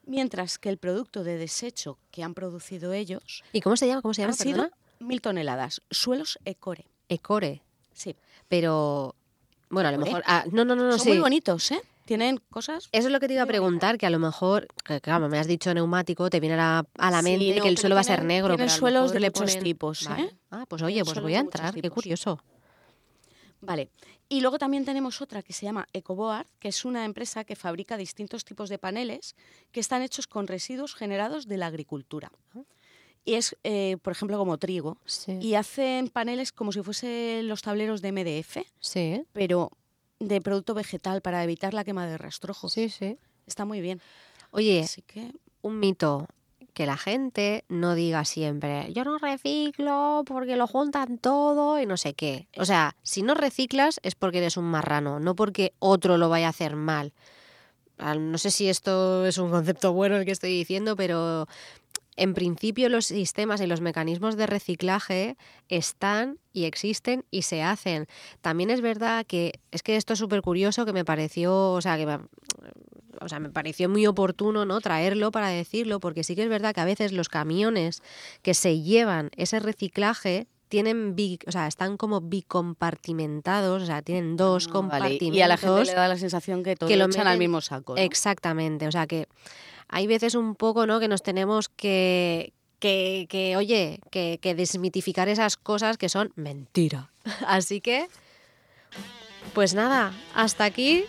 S2: Mientras que el producto de desecho que han producido ellos
S1: ¿Y cómo se llama? ¿Cómo se llama?
S2: han sido
S1: Perdona.
S2: 1.000 toneladas. Suelos Ecore.
S1: Ecore.
S2: Sí.
S1: Pero, bueno, a lo mejor... ah, no, no, no, no,
S2: Son
S1: sí.
S2: muy bonitos, ¿eh? Tienen cosas...
S1: Eso es lo que te iba a preguntar, que a lo mejor, que claro, me has dicho neumático, te viene a la, a la
S2: Sí,
S1: mente
S2: no,
S1: que el suelo va a ser negro.
S2: tienen
S1: pero
S2: suelos de muchos
S1: ponen-
S2: tipos,
S1: Vale.
S2: ¿eh?
S1: Ah, pues oye, pues voy a entrar, qué curioso.
S2: Vale. Y luego también tenemos otra que se llama Ecoboard, que es una empresa que fabrica distintos tipos de paneles que están hechos con residuos generados de la agricultura. Y es, eh, por ejemplo, como trigo.
S1: Sí,
S2: Y hacen paneles como si fuesen los tableros de MDF,
S1: sí,
S2: pero de producto vegetal para evitar la quema de rastrojos.
S1: sí, sí.
S2: Está muy bien.
S1: Oye,
S2: Así que
S1: un mito, que la gente no diga siempre, yo no reciclo porque lo juntan todo y no sé qué. O sea, si no reciclas es porque eres un marrano, no porque otro lo vaya a hacer mal. Ah, No sé si esto es un concepto bueno el que estoy diciendo, pero en principio los sistemas y los mecanismos de reciclaje están y existen y se hacen. También es verdad que es que esto es súper curioso que me pareció, o sea, que me, o sea, me pareció muy oportuno no traerlo para decirlo, porque sí que es verdad que a veces los camiones que se llevan ese reciclaje tienen bi- o sea, están como bicompartimentados, o sea, tienen dos
S2: Ah, vale.
S1: compartimentos.
S2: Y a la gente le da la sensación que todo
S1: que
S2: lo echan al
S1: meten-
S2: mismo saco. ¿no?
S1: Exactamente, o sea que hay veces un poco, ¿no? Que nos tenemos que, que, que, oye, que, que desmitificar esas cosas que son mentira. Así que, pues nada, hasta aquí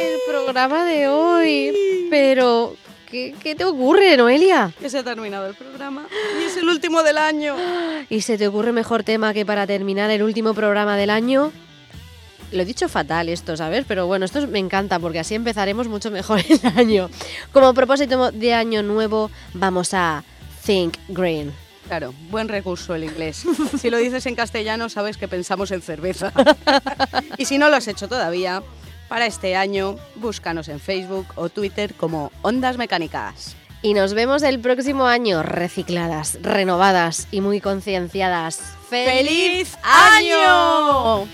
S1: el programa de hoy. Pero, ¿qué, qué te ocurre, Noelia?
S2: Que se ha terminado el programa y es el último del año.
S1: ¿Y se te ocurre mejor tema que para terminar el último programa del año? Lo he dicho fatal esto, ¿sabes? Pero bueno, esto me encanta porque así empezaremos mucho mejor el año. Como propósito de año nuevo, vamos a Think Green.
S2: Claro, buen recurso el inglés. Si lo dices en castellano, sabes que pensamos en cerveza. Y si no lo has hecho todavía, para este año, búscanos en Facebook o Twitter como Ondas Mecánicas.
S1: Y nos vemos el próximo año recicladas, renovadas y muy concienciadas.
S2: ¡Feliz año!